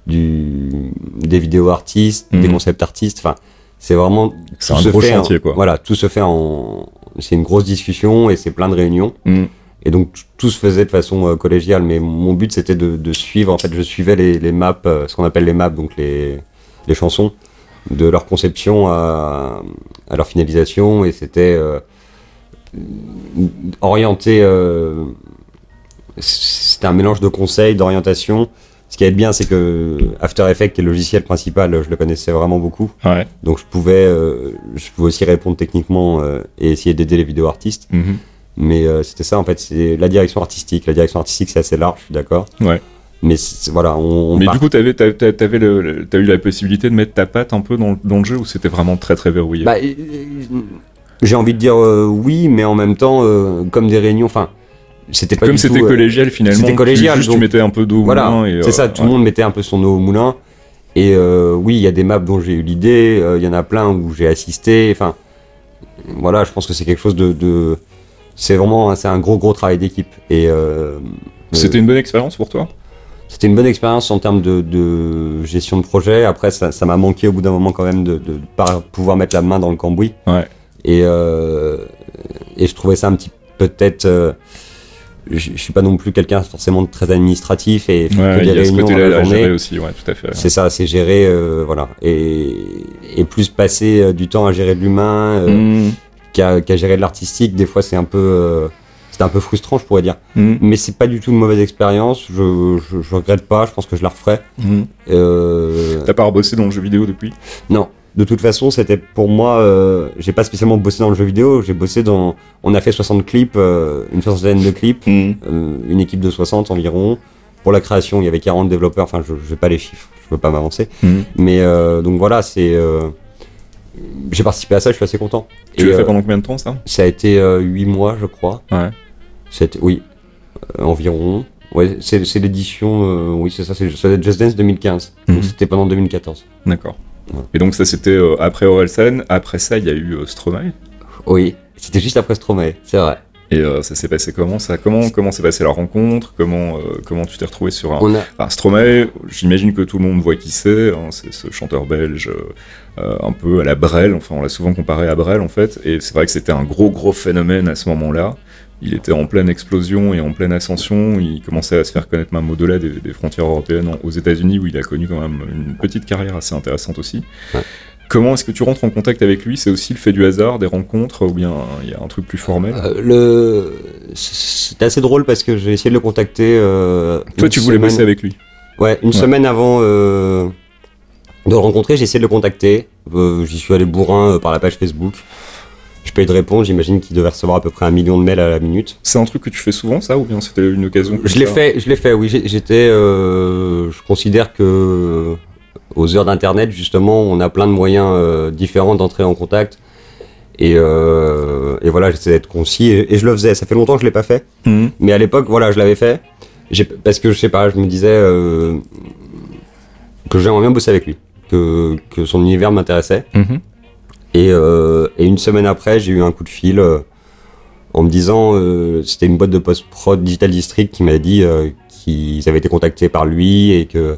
du des vidéos artistes, des Mhm. concept artistes. Enfin, c'est vraiment C'est tout un se gros fait en- chantier, quoi. Voilà, tout se fait en. C'est une grosse discussion et c'est plein de réunions. Mm. Et donc tout se faisait de façon euh, collégiale. Mais mon but c'était de, de suivre. En fait, je suivais les, les maps, euh, ce qu'on appelle les maps, donc les, les chansons, de leur conception à, à leur finalisation. Et c'était euh, orienté. euh, c'était un mélange de conseils, d'orientation. Ce qui est bien, c'est que After Effects, qui est le logiciel principal, je le connaissais vraiment beaucoup. Ouais. Donc je pouvais, euh, je pouvais aussi répondre techniquement euh, et essayer d'aider les vidéos artistes. Mhm. Mais euh, c'était ça en fait, c'est la direction artistique. La direction artistique c'est assez large, je suis d'accord. Ouais. Mais voilà, on, on Mais part- du coup, le- le- t'as eu la possibilité de mettre ta patte un peu dans, le- dans le jeu ou c'était vraiment très très verrouillé? Bah, j'ai envie de dire oui, mais en même temps, comme des réunions, enfin, c'était pas Comme c'était tout, euh, collégial finalement, c'était tu- collégial, tu mettais un peu d'eau au Voilà, moulin c'est euh, ça, tout ouais. le monde mettait un peu son eau au moulin. Et euh, oui, il y a des maps dont j'ai eu l'idée, euh, il y en a plein où j'ai assisté. Enfin, voilà, je pense que c'est quelque chose de. de- c'est vraiment un- c'est un gros gros travail d'équipe. Et euh, C'était euh, une bonne expérience pour toi? C'était une bonne expérience en termes de, de gestion de projet. Après, ça ça m'a manqué au bout d'un moment quand même de, de pas pouvoir mettre la main dans le cambouis. Ouais. Et, euh, et je trouvais ça un petit peut-être. euh, je je suis pas non plus quelqu'un forcément de très administratif et Ouais, il des y a ce réunions dans la journée. gérer aussi, ouais, tout à fait. C'est ça, c'est gérer, euh, voilà, et, et plus passer euh, du temps à gérer de l'humain euh, Mm, qu'à gérer de l'artistique. Des fois, c'est un peu, euh, c'est un peu frustrant, je pourrais dire. mm, Mais c'est pas du tout une mauvaise expérience. Je, je, je regrette pas. Je pense que je la referai. mm. Euh, T'as pas rebossé dans le jeu vidéo depuis? Non. De toute façon, c'était pour moi. Euh, j'ai pas spécialement bossé dans le jeu vidéo. J'ai bossé dans. On a fait 60 clips, euh, une soixantaine de clips, Mm. euh, une équipe de 60 environ. Pour la création, il y avait 40 développeurs. Enfin, je, je vais pas les chiffres. Je veux pas m'avancer. Mm. Mais donc voilà, c'est. j'ai participé à ça, je suis assez content. Tu l'as fait pendant combien de temps ça? Ça a été 8 mois, je crois. Ouais. C'était, oui, environ. Ouais, c'est, l'édition, oui, c'est ça, c'est, Just Dance 2015. Mhm. Donc c'était pendant 2014. D'accord. Et donc ça c'était euh, après Orelsan, après ça il y a eu euh, Stromae. Oui, c'était juste après Stromae, c'est vrai. Et euh, ça s'est passé comment ça? Comment comment s'est passée la rencontre? Comment comment tu t'es retrouvé sur un On a, Enfin, Stromae, j'imagine que tout le monde voit qui c'est, hein, c'est ce chanteur belge un peu à la Brel, enfin on l'a souvent comparé à Brel en fait, et c'est vrai que c'était un gros gros phénomène à ce moment-là. Il était en pleine explosion et en pleine ascension, il commençait à se faire connaître même au-delà des, des frontières européennes en- aux États-Unis où il a connu quand même une petite carrière assez intéressante aussi. Ouais. Comment est-ce que tu rentres en contact avec lui? C'est aussi le fait du hasard, des rencontres, ou bien il y a un truc plus formel? Euh, le, c'était assez drôle parce que j'ai essayé de le contacter. Euh, Toi tu voulais semaine- bosser avec lui? Ouais, une Ouais. semaine avant euh, de le rencontrer, j'ai essayé de le contacter. Euh, J'y suis allé bourrin par la page Facebook. Je pas eu de réponse, j'imagine qu'il devait recevoir à peu près un million de mails à la minute. C'est un truc que tu fais souvent ça, ou bien c'était une occasion Je l'ai fait, je l'ai fait, oui. J'étais, euh, je considère que aux heures d'internet, justement, on a plein de moyens euh, différents d'entrer en contact. Et, euh, et voilà, j'essaie d'être concis et, et je le faisais. Ça fait longtemps que je l'ai pas fait, Mhm. mais à l'époque, voilà, je l'avais fait. Parce que je sais pas, je me disais euh, que j'aimerais bien bosser avec lui, que, que son univers m'intéressait. Mhm. Et, euh, et une semaine après, j'ai eu un coup de fil euh, en me disant, euh, c'était une boîte de post-prod Digital District qui m'a dit qu'ils avaient été contactés par lui et que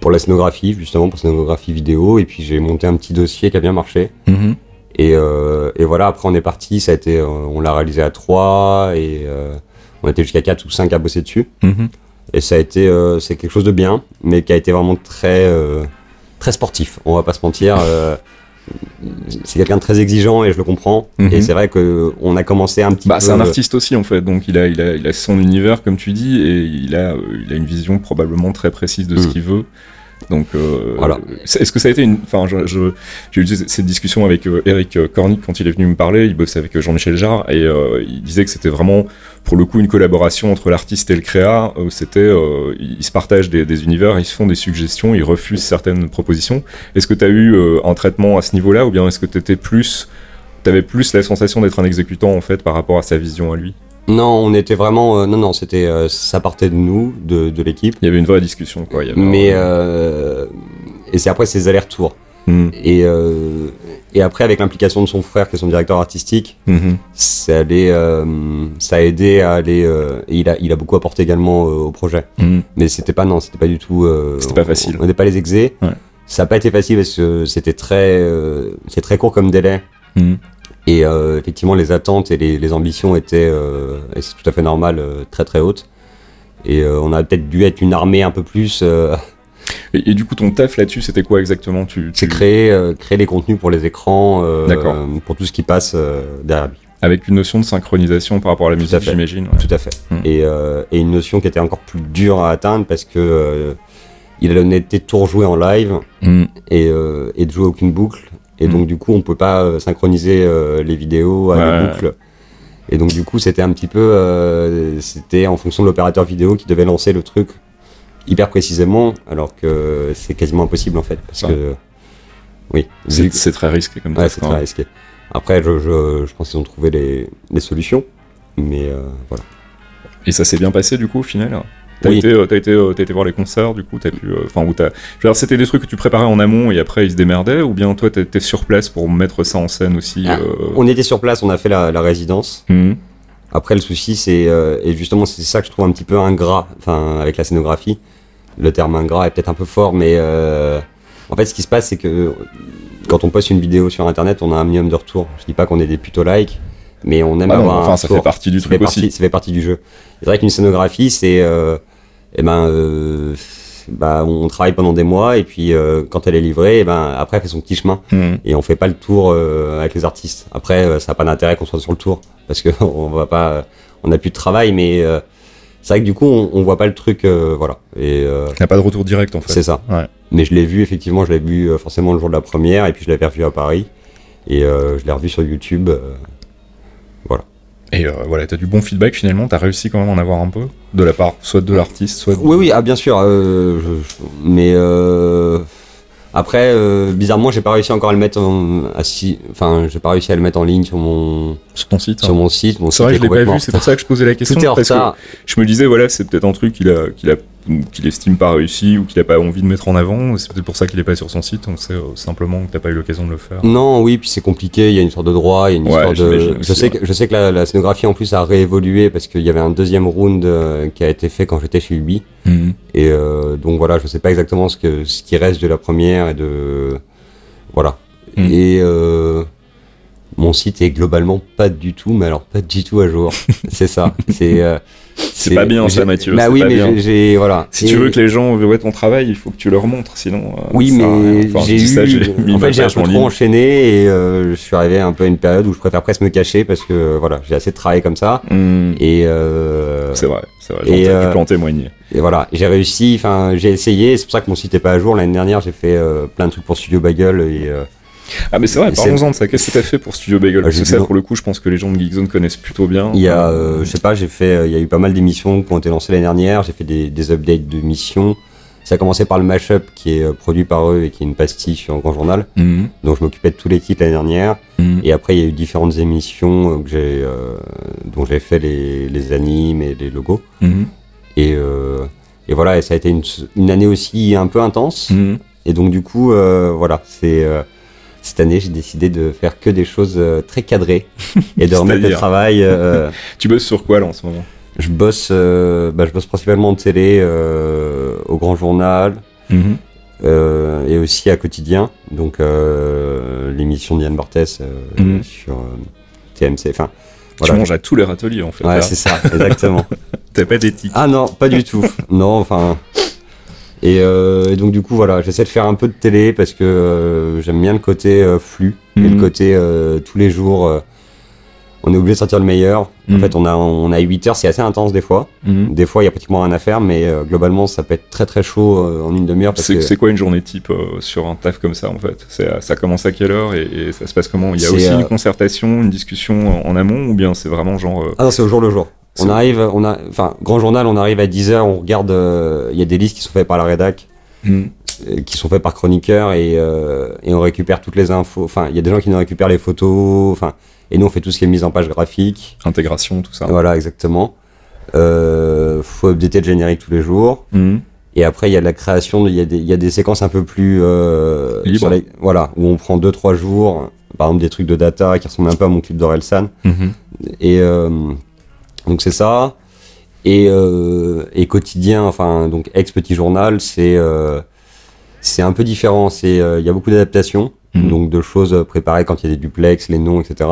pour la scénographie, justement, pour la scénographie vidéo. Et puis j'ai monté un petit dossier qui a bien marché. Mhm. Et, et voilà, après on est parti, ça a été, on l'a réalisé à trois et on était jusqu'à 4 ou 5 à bosser dessus. Mhm. Et ça a été, c'est quelque chose de bien, mais qui a été vraiment très, très sportif. On va pas se mentir. Euh, c'est quelqu'un de très exigeant et je le comprends. Mhm. Et c'est vrai que on a commencé un petit Bah, peu. c'est un artiste aussi en fait, donc il a, il a, il a son univers comme tu dis et il a, euh, il a une vision probablement très précise de ce Mm. qu'il veut. Donc euh, Voilà. Est-ce que ça a été une, enfin, je- je- j'ai eu cette discussion avec euh, Eric Cornic quand il est venu me parler. Il bossait avec euh, Jean-Michel Jarre et euh, il disait que c'était vraiment pour le coup une collaboration entre l'artiste et le créa. C'était, euh, ils se partagent des, des univers, ils se font des suggestions, ils refusent certaines propositions. Est-ce que tu as eu euh, un traitement à ce niveau-là ou bien est-ce que tu étais plus T'avais plus la sensation d'être un exécutant en fait par rapport à sa vision à lui? Non, on était vraiment. euh, non, non, c'était. euh, ça partait de nous, de, de l'équipe. Il y avait une vraie discussion quoi. Il y avait Mais. euh, et c'est après ces allers-retours. Mhm. Et, et après, avec l'implication de son frère, qui est son directeur artistique, Mhm. ça, allait, ça a aidé à aller. et il a, il a beaucoup apporté également au projet. Mhm. Mais c'était pas, non, c'était pas du tout. C'était pas facile. On n'était pas les exés. Ouais. Ça n'a pas été facile parce que c'était très, c'est très court comme délai. Et euh, effectivement, les attentes et les, les ambitions étaient, euh, et c'est tout à fait normal, euh, très très hautes. Et on a peut-être dû être une armée un peu plus. Et, et du coup, ton taf là-dessus, c'était quoi exactement? Tu, c'est créer, créer les contenus pour les écrans, pour tout ce qui passe derrière lui. Avec une notion de synchronisation par rapport à la Tout musique, j'imagine. ouais. Tout à fait. Hmm. Et, et une notion qui était encore plus dure à atteindre parce que il a l'honnêteté de tout rejouer en live Mhm. et, euh, et de jouer aucune boucle. Et Mm. donc du coup, on peut pas euh, synchroniser euh, les vidéos à Ouais, des ouais. boucles. Et donc du coup, c'était un petit peu, euh, c'était en fonction de l'opérateur vidéo qui devait lancer le truc hyper précisément, alors que c'est quasiment impossible en fait, parce Ouais. que oui, C'est très risqué comme ouais, taf, c'est très risqué. Après, je, je, je pense qu'ils ont trouvé les, les solutions, mais euh, voilà. Et ça s'est bien passé du coup au final? T'as Oui. été, euh, été, euh, été voir les concerts du coup, t'as pu, euh, enfin dire, c'était des trucs que tu préparais en amont et après ils se démerdaient, ou bien toi t'étais sur place pour mettre ça en scène aussi. Ah, euh, On était sur place, on a fait la, la résidence. mhm. Après, le souci, c'est euh, et justement c'est ça que je trouve un petit peu ingrat, enfin avec la scénographie. Le terme ingrat est peut-être un peu fort, mais euh, en fait, ce qui se passe, c'est que quand on poste une vidéo sur Internet, on a un minimum de retour. Je dis pas qu'on est des plutôt like, mais on aime Ah non, avoir un enfin ça fait partie du ça truc fait partie, aussi. ça fait partie du jeu. C'est vrai qu'une scénographie, c'est, euh, eh ben, euh, bah, on travaille pendant des mois et puis euh, quand elle est livrée, eh ben, après elle fait son petit chemin Mhm. et on fait pas le tour euh, avec les artistes. Après, euh, ça n'a pas d'intérêt qu'on soit sur le tour parce que on va pas, on n'a plus de travail, mais euh, c'est vrai que du coup, on, on voit pas le truc, euh, voilà. Et euh, Il n'y a pas de retour direct en fait. c'est ça. Ouais. Mais je l'ai vu effectivement, je l'ai vu euh, forcément le jour de la première et puis je l'avais revu à Paris et euh, je l'ai revu sur YouTube. euh, voilà. Et euh, voilà, t'as du bon feedback finalement, t'as réussi quand même à en avoir un peu de la part soit de l'artiste, soit de... Oui, oui, ah, bien sûr. euh, je- je- mais euh, après, bizarrement, j'ai pas réussi encore à le mettre en, enfin, j'ai pas réussi à le mettre en ligne sur mon sur ton site. sur hein. mon site. Mon C'est vrai, je l'ai pas vu, c'est pour ça que je posais la question. Tout est en parce que je me disais, voilà, c'est peut-être un truc qu'il a, qu'il a, qu'il estime pas réussi ou qu'il a pas envie de mettre en avant. C'est peut-être pour ça qu'il est pas sur son site. On sait euh, simplement que t'as pas eu l'occasion de le faire. Non, oui, puis c'est compliqué. Il y a une sorte de droit, il y a une Ouais, histoire de. aussi, Je sais ouais. que je sais que la, la scénographie en plus a réévolué parce qu'il y avait un deuxième round euh, qui a été fait quand j'étais chez Ubi. Mhm. Et euh, donc voilà, je sais pas exactement ce que ce qui reste de la première et de voilà. Mm. Et euh, mon site est globalement pas du tout, mais alors pas du tout à jour. c'est ça. C'est euh, C'est pas bien, ça, Mathieu, Bah oui, mais j'ai- voilà. Si Et- tu veux que les gens voient ton travail, il faut que tu leur montres, sinon. euh, oui, ça mais Enfin, j'ai eu. ça, j'ai mis en fait, j'ai un peu trop ligne. enchaîné et euh, je suis arrivé un peu à une période où je préfère presque me cacher parce que voilà, j'ai assez de travail comme ça. Mhm. Et, euh, C'est vrai, c'est vrai. et, euh, Tu peux en témoigner. et voilà, j'ai réussi. Enfin, j'ai essayé. C'est pour ça que mon site est pas à jour. L'année dernière, j'ai fait euh, plein de trucs pour Studio Bagel et euh, Ah, mais c'est vrai, parlons-en de ça. Qu'est-ce que t'as fait pour Studio Bagel? Ah, Parce que ça, pour le coup, je pense que les gens de Geekzone connaissent plutôt bien. il y a, euh, je sais pas, j'ai fait. euh, Il y a eu pas mal d'émissions qui ont été lancées l'année dernière. J'ai fait des, des updates de missions. Ça a commencé par le mashup qui est euh, produit par eux et qui est une pastille sur Grand Journal. Mhm. Donc je m'occupais de tous les titres l'année dernière. Mhm. Et après, il y a eu différentes émissions que j'ai, euh, dont j'ai fait les, les animes et les logos. Mhm. Et, euh, et voilà, et ça a été une, une année aussi un peu intense. Et donc du coup, voilà, c'est cette année, j'ai décidé de faire que des choses euh, très cadrées et de remettre le travail. euh, Tu bosses sur quoi là en ce moment? Je bosse, euh, bah, je bosse principalement en télé, euh, au Grand Journal. Mhm. et aussi à quotidien, donc l'émission d'Yann Barthès euh, Mhm. sur TMC. Enfin, Tu voilà. manges à tous les râteliers en fait. Ouais, c'est ça, exactement. T'as pas d'éthique. ah non, pas du tout. Non, enfin, Et, euh, et donc du coup voilà, j'essaie de faire un peu de télé parce que euh, j'aime bien le côté euh, flux et Mhm. le côté euh, tous les jours. euh, on est obligé de sortir le meilleur. En Mhm. fait, on a on a 8 heures, c'est assez intense des fois. Mhm. Des fois, il y a pratiquement rien à faire, mais euh, globalement, ça peut être très très chaud euh, en une demi-heure C'est que quoi une journée type euh, sur un taf comme ça en fait? Ça commence à quelle heure et, et ça se passe comment? Il y a aussi une concertation, une discussion en, en amont ou bien c'est vraiment genre. euh, ah non, c'est au jour le jour. On arrive, on a, enfin, grand journal, on arrive à 10 heures, on regarde, euh, il y a des listes qui sont faites par la rédac. Mhm. euh, qui sont faits par chroniqueurs et, euh, et on récupère toutes les infos. Enfin, il y a des gens qui nous récupèrent les photos. Enfin, et nous on fait tout ce qui est mise en page graphique. Intégration, tout ça. Voilà, exactement. Faut updater le générique tous les jours. Mhm. Et après, il y a de la création. Il y, a des- il y a des séquences un peu plus Libre. les- voilà, où on prend 2-3 jours. Par exemple, des trucs de data qui ressemblent un peu à mon cube d'Orelsan. Mhm. Et donc c'est ça. Et, euh, et quotidien, enfin donc ex petit journal, c'est euh, c'est un peu différent. C'est euh, il y a beaucoup d'adaptations, Mhm. donc de choses préparées quand il y a des duplex, les noms, etc.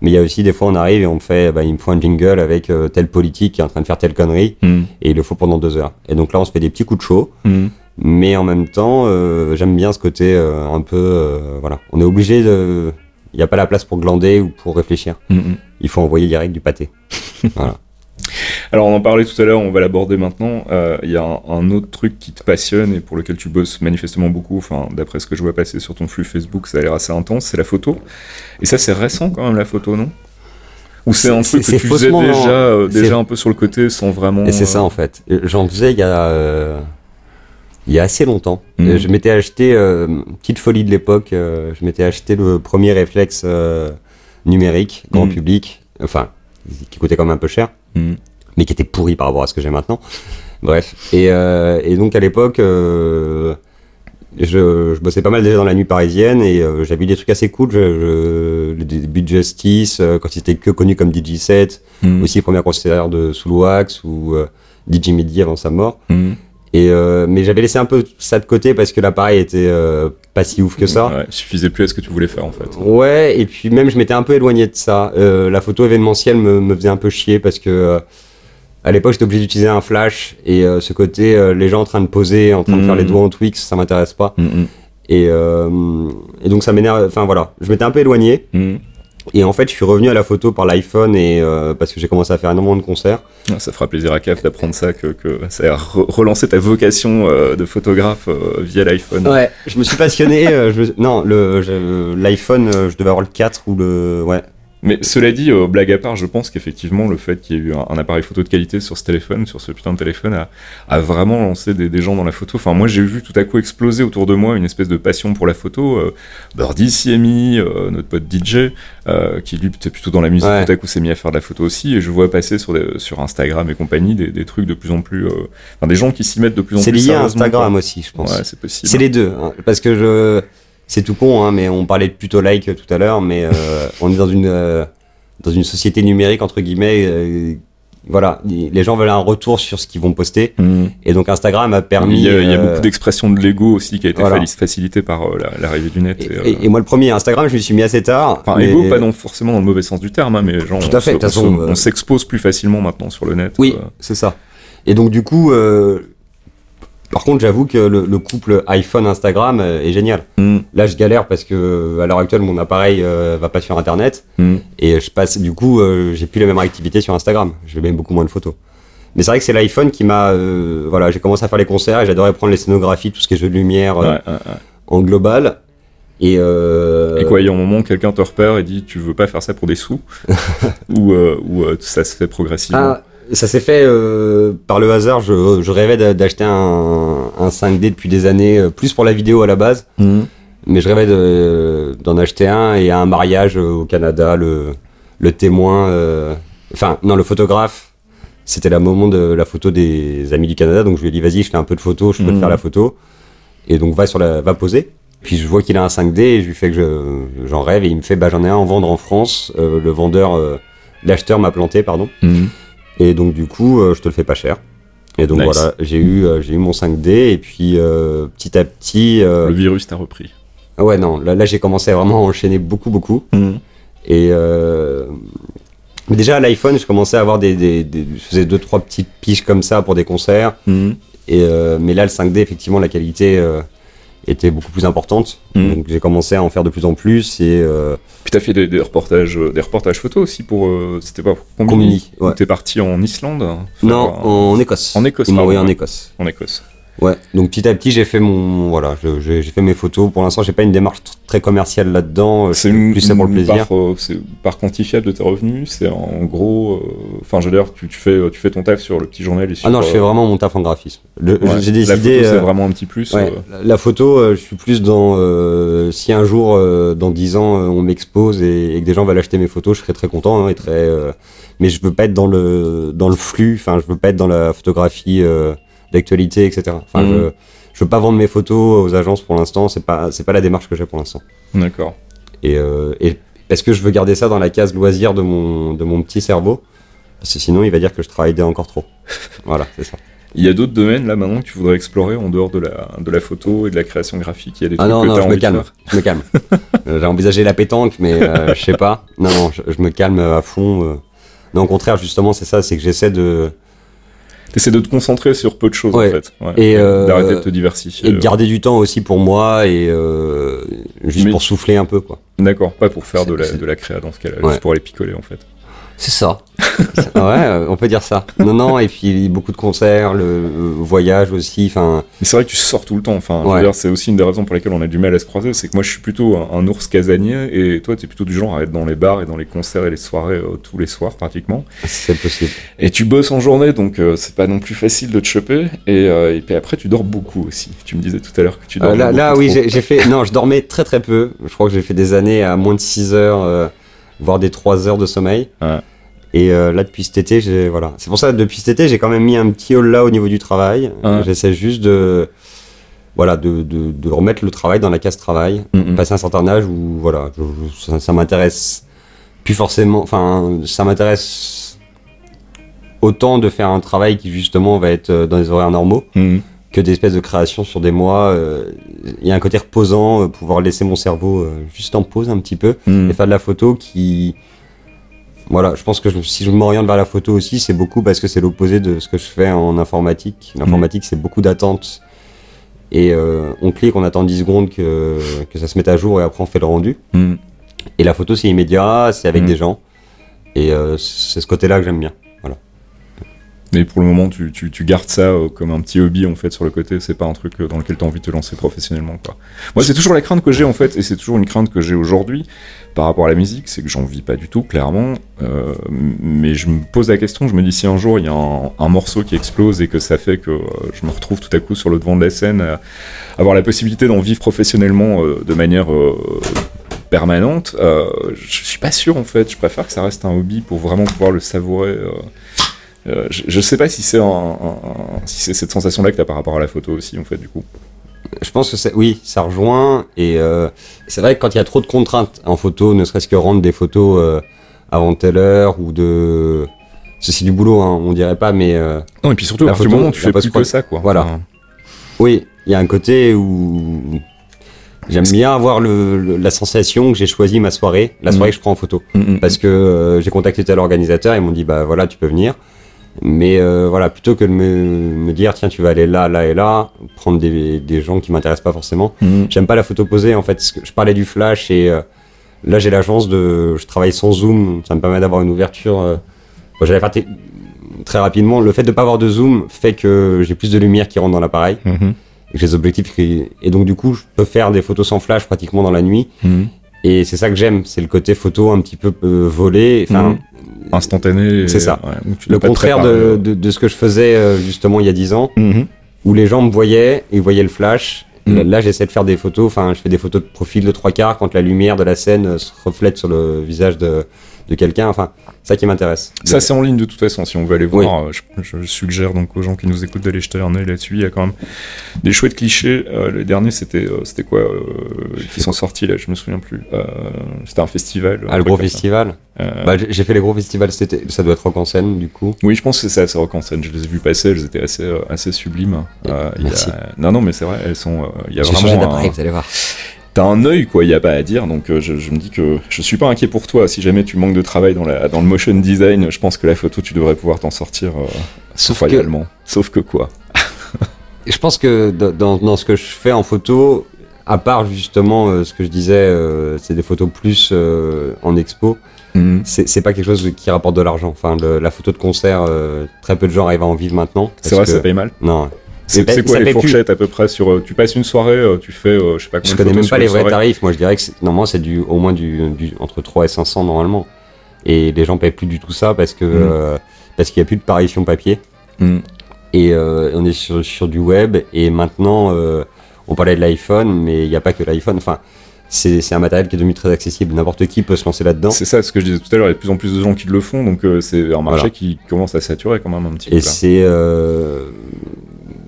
Mais il y a aussi des fois on arrive et on fait, bah, il me faut un jingle avec euh, tel politique qui est en train de faire telle connerie Mhm. et il le faut pendant deux heures. Et donc là on se fait des petits coups de chaud, Mhm. mais en même temps j'aime bien ce côté un peu voilà. On est obligé de, il n'y a pas la place pour glander ou pour réfléchir. Il faut envoyer direct du pâté. Voilà. Alors on en parlait tout à l'heure, on va l'aborder maintenant. Euh, Il y a un, un autre truc qui te passionne et pour lequel tu bosses manifestement beaucoup, enfin d'après ce que je vois passer sur ton flux Facebook, ça a l'air assez intense, c'est la photo. Et ça c'est récent quand même la photo, non? Ou c'est un truc que tu faisais déjà, euh, déjà un peu sur le côté sans vraiment... Et c'est ça euh, en fait. Euh, J'en faisais il y a euh, il y a assez longtemps. Mhm. Euh, Je m'étais acheté euh, petite folie de l'époque. euh, je m'étais acheté le premier réflexe euh, numérique grand Mhm. public, enfin qui coûtait quand même un peu cher, Mhm. mais qui était pourri par rapport à ce que j'ai maintenant. Bref. Et, euh, et donc à l'époque. euh, je, je bossais pas mal déjà dans la nuit parisienne et euh, j'avais eu des trucs assez cool. Je, je, le début de Justice, quand il était que connu comme DJ7, Mhm. aussi premier concert de Soulwax ou DJ Mehdi avant sa mort. Mhm. Et euh, mais j'avais laissé un peu ça de côté parce que l'appareil était euh, pas si ouf que ça. Ouais, suffisait plus à ce que tu voulais faire en fait. Ouais, et puis même je m'étais un peu éloigné de ça. Euh, la photo événementielle me, me faisait un peu chier parce que à l'époque j'étais obligé d'utiliser un flash et ce côté les gens en train de poser, en train de faire les doigts en Twix, ça m'intéresse pas. Mhm. Et, euh, et donc ça m'énerve. Enfin voilà, je m'étais un peu éloigné. Et en fait je suis revenu à la photo par l'iPhone et euh, parce que j'ai commencé à faire énormément de concerts. Ah, Ça fera plaisir à CAF d'apprendre ça, que, que ça a re- relancé ta vocation euh, de photographe euh, via l'iPhone. Ouais, je me suis passionné. euh, je me- Non, l'iPhone, euh, je devais avoir le 4 ou le. Ouais. Mais cela dit, euh, blague à part, je pense qu'effectivement, le fait qu'il y ait eu un, un appareil photo de qualité sur ce téléphone, sur ce putain de téléphone, a, a vraiment lancé des, des gens dans la photo. Enfin, moi, j'ai vu tout à coup exploser autour de moi une espèce de passion pour la photo. Euh, Birdie s'y est mis, euh, notre pote DJ, euh, qui lui était plutôt dans la musique, Ouais. tout à coup s'est mis à faire de la photo aussi. Et je vois passer sur, des- sur Instagram et compagnie des, des trucs de plus en plus. euh, Enfin, des gens qui s'y mettent de plus en C'est plus. lié à Instagram quoi. aussi, je pense. Ouais, c'est possible. c'est les deux. hein, parce que je. C'est tout con, hein, mais on parlait de plutôt like tout à l'heure, mais euh, on est dans une euh, dans une société numérique entre guillemets. euh, voilà, les gens veulent un retour sur ce qu'ils vont poster, Mhm. et donc Instagram a permis. Il y a, il y a euh, beaucoup d'expressions de l'ego aussi qui a été voilà. fali- facilité par euh, la- l'arrivée du net. et, et, euh, et- moi le premier Instagram, je me suis mis assez tard. Enfin, mais- ego, pas non, forcément dans le mauvais sens du terme, hein, mais genre, Tout à on fait, se- de toute on façon, se- on s'expose plus facilement maintenant sur le net. Oui, c'est ça. Et donc du coup, euh, par contre, j'avoue que le, le couple iPhone-Instagram euh, est génial. Mm, Là, je galère parce que à l'heure actuelle, mon appareil euh, va pas sur Internet mm. et je passe. Du coup, euh, j'ai plus la même activité sur Instagram. Je même beaucoup moins de photos. Mais c'est vrai que c'est l'iPhone qui m'a. euh, voilà, j'ai commencé à faire les concerts et j'adorais prendre les scénographies, tout ce qui est jeu de lumière euh, Ouais, ouais, ouais. en global. Et, euh, Et quoi, il y a un moment, quelqu'un te repère et dit Tu veux pas faire ça pour des sous Ou, euh, ou euh, ça se fait progressivement Ah, ça s'est fait euh, par le hasard. Je, je rêvais d'a- d'acheter un, un 5D depuis des années, euh, plus pour la vidéo à la base. Mm. Mais je rêvais de- d'en acheter un et à un mariage euh, au Canada, le, le témoin, euh, enfin non le photographe, c'était la moment de la photo des amis du Canada, donc je lui ai dit vas-y je fais un peu de photos, je peux Mhm. te faire la photo, et donc va sur la, va poser. Puis je vois qu'il a un 5D et je lui fais que je- j'en rêve et il me fait bah j'en ai un en vendre en France, Euh, le vendeur, l'acheteur m'a planté pardon, Mm. Et donc du coup euh, je te le fais pas cher. Et donc Nice. voilà, j'ai eu, euh, j'ai eu mon 5D et puis euh, petit à petit. euh, Le virus t'a repris. ah Ouais, non, là, là j'ai commencé à vraiment enchaîner beaucoup, beaucoup. Et euh, mais déjà à l'iPhone, je commençais à avoir des, des, des- Je faisais deux, trois petites piges comme ça pour des concerts. Mm. Et, mais là, le 5D, effectivement, la qualité était beaucoup plus importante. Mhm. Donc j'ai commencé à en faire de plus en plus et euh, Puis t'as fait des, des reportages, euh, des reportages photos aussi pour. euh, C'était pas pour Combini ouais. T'es parti en Islande faire non, en Écosse. En Écosse, Il m'a pardon, envoyé en. Écosse. en Écosse. Ouais. Donc petit à petit, j'ai fait mon voilà, je- j'ai fait mes photos. Pour l'instant, j'ai pas une démarche très commerciale là-dedans. euh, C'est je plus ça pour le plaisir. part, euh, part quantifiable de tes revenus. C'est en gros, euh, enfin, je veux dire, tu, tu fais, tu fais ton taf sur le petit journal et sur. Ah non, je fais euh, vraiment mon taf en graphisme. Ouais, j'ai La décidé. photo, c'est euh, vraiment un petit plus. Ouais, euh, la- la photo, euh, je suis plus dans euh, si un jour, euh, dans 10 ans, euh, on m'expose et, et que des gens veulent acheter mes photos, je serais très content hein, et très. euh, mais je veux pas être dans le dans le flux. Enfin, je veux pas être dans la photographie d'actualité, etc. Enfin, Mhm. je je veux pas vendre mes photos aux agences pour l'instant. C'est pas c'est pas la démarche que j'ai pour l'instant. D'accord. Et, euh, et parce que je veux garder ça dans la case loisir de mon de mon petit cerveau. Parce que sinon, il va dire que je travaille encore trop. voilà, c'est ça. Il y a d'autres domaines là maintenant que tu voudrais explorer en dehors de la, de la photo et de la création graphique? Il y a des Ah trucs non, que non, je me envie calme. Je me calme. Euh, J'ai envisagé la pétanque, mais euh, je sais pas. Non, non, je, je me calme à fond. euh. Non, au contraire, justement, c'est ça, c'est que j'essaie de T'essaies de te concentrer sur peu de choses Ouais. en fait. Ouais. Et, euh, D'arrêter de te diversifier. et de garder du temps aussi pour moi et euh, juste Mais- pour souffler un peu, quoi. D'accord, pas pour faire de la, de la créa dans ce cas-là, juste pour aller picoler en fait. C'est ça. ouais, euh, on peut dire ça. Non, non, et puis beaucoup de concerts, le euh, voyage aussi. Enfin, Mais c'est vrai que tu sors tout le temps. Enfin, Ouais. c'est aussi une des raisons pour lesquelles on a du mal à se croiser. C'est que moi, je suis plutôt un, un ours casanier et toi, t'es plutôt du genre à être dans les bars et dans les concerts et les soirées euh, tous les soirs pratiquement. c'est possible. Et tu bosses en journée, donc euh, c'est pas non plus facile de te choper. Et, euh, et puis après, tu dors beaucoup aussi. Tu me disais tout à l'heure que tu dors Euh, là, là, oui, j'ai fait. Non, je dormais très très peu. Je crois que j'ai fait des années à moins de 6 heures, voire des 3 heures de sommeil. Ouais. Et euh, là, depuis cet été, j'ai voilà. C'est pour ça, depuis cet été, j'ai quand même mis un petit haul là au niveau du travail. Ouais. J'essaie juste de, voilà, de, de, de remettre le travail dans la case travail. Mhm. Passer un certain âge où, voilà, je- je- ça, ça m'intéresse plus forcément. Enfin, ça m'intéresse autant de faire un travail qui justement va être euh, dans les horaires normaux Mhm. Que des espèces de créations sur des mois. euh, Il y a un côté reposant, euh, pouvoir laisser mon cerveau euh, juste en pause un petit peu Mhm. et faire de la photo qui. Voilà, je pense que je- si je m'oriente vers la photo aussi, c'est beaucoup parce que c'est l'opposé de ce que je fais en informatique. L'informatique, c'est beaucoup d'attentes. Et euh, on clique, on attend 10 secondes que, que ça se mette à jour et après on fait le rendu. Mhm. Et la photo, c'est immédiat, c'est avec Mhm. des gens. Et euh, c'est ce côté-là que j'aime bien. Mais pour le moment, tu, gardes ça euh, comme un petit hobby en fait sur le côté. C'est pas un truc euh, dans lequel tu as envie de te lancer professionnellement. Quoi. Moi, c'est toujours la crainte que j'ai en fait, et c'est toujours une crainte que j'ai aujourd'hui par rapport à la musique, c'est que j'en vis pas du tout, clairement. Euh, mais je me pose la question, je me dis si un jour il y a un, morceau qui explose et que ça fait que je me retrouve tout à coup sur le devant de la scène, avoir la possibilité d'en vivre professionnellement de manière permanente, je suis pas sûr en fait. Je préfère que ça reste un hobby pour vraiment pouvoir le savourer. Euh, je, je sais pas si c'est si cette sensation-là que t'as par rapport à la photo aussi, en fait, du coup. Je pense que c'est, oui, ça rejoint. Et euh, c'est vrai que quand il y a trop de contraintes en photo, ne serait-ce que rendre des photos euh, avant telle heure ou de. C'est du boulot, hein, on dirait pas, mais Non, et puis surtout, à partir du moment où tu fais plus post-prod. que ça, quoi. Voilà. Enfin, oui, il y a un côté où j'aime bien avoir le, le- la sensation que j'ai choisi ma soirée, la soirée Mhm. que je prends en photo. mm, mm, Parce que euh, j'ai contacté tel organisateur, ils m'ont dit bah voilà, tu peux venir. Mais euh, voilà, plutôt que de me, me dire tiens, tu vas aller là, là et là, prendre des, des gens qui m'intéressent pas forcément. mm. J'aime pas la photo posée en fait. Je parlais du flash et euh, là j'ai la chance de. Je travaille sans zoom, ça me permet d'avoir une ouverture. euh, bon, J'allais faire très rapidement. Le fait de pas avoir de zoom fait que j'ai plus de lumière qui rentre dans l'appareil. Mhm. J'ai des objectifs qui... et donc du coup je peux faire des photos sans flash pratiquement dans la nuit. Mhm. Et c'est ça que j'aime, c'est le côté photo un petit peu euh, volé. Enfin, Mhm. Instantané. C'est ça. ouais, le contraire de, euh. de, de ce que je faisais euh, justement il y a 10 ans, Mhm. où les gens me voyaient, ils voyaient le flash. Mhm. Là, j'essaie de faire des photos, enfin, je fais des photos de profil de trois quarts quand la lumière de la scène euh, se reflète sur le visage de, de quelqu'un. Enfin, ça qui m'intéresse. Ça, c'est en ligne de toute façon, si on veut aller voir. euh, Je, je suggère donc aux gens qui nous écoutent d'aller jeter un œil là-dessus. Il y a quand même des chouettes clichés. Euh, le dernier, c'était euh, c'était quoi euh, Qui sont sortis là Je me souviens plus. Euh, c'était un festival. un Ah, le gros festival. Bah, j'ai fait les gros festivals. Ça doit être rock en scène, du coup. Oui, je pense que c'est assez rock en scène. Je les ai vus passer, elles étaient assez, assez sublimes. Il y a- Merci. Non, non, mais c'est vrai, elles sont. Il y a vraiment. d'appareil, un- vous allez voir. T'as un œil, quoi, il y a pas à dire. Donc euh, je, je me dis que je suis pas inquiet pour toi. Si jamais tu manques de travail dans, la, dans le motion design, je pense que la photo, tu devrais pouvoir t'en sortir euh, Sauf royalement. Sauf que quoi je pense que dans, dans ce que je fais en photo, à part justement euh, ce que je disais, euh, c'est des photos plus en expo, Mhm. c'est pas quelque chose qui rapporte de l'argent. Enfin, le- la photo de concert, euh, très peu de gens arrivent à en vivre maintenant. C'est vrai, que- ça paye mal. Non, C'est quoi les plus. fourchettes à peu près sur euh, Tu passes une soirée, euh, tu fais, euh, je sais pas combien je connais même pas les vrais tarifs. Moi, je dirais que normalement, c'est du, au moins du, du- entre 3 et 500 normalement. Et les gens payent plus du tout ça parce que Mm. euh, parce qu'il y a plus de parution papier. Mhm. Et euh, on est sur, sur du web. Et maintenant, euh, on parlait de l'iPhone, mais il n'y a pas que l'iPhone. Enfin, c'est un matériel qui est devenu très accessible. N'importe qui peut se lancer là-dedans. C'est ça ce que je disais tout à l'heure, il y a de plus en plus de gens qui le font, donc euh, c'est un marché Voilà. qui commence à saturer quand même un petit peu. Et c'est euh,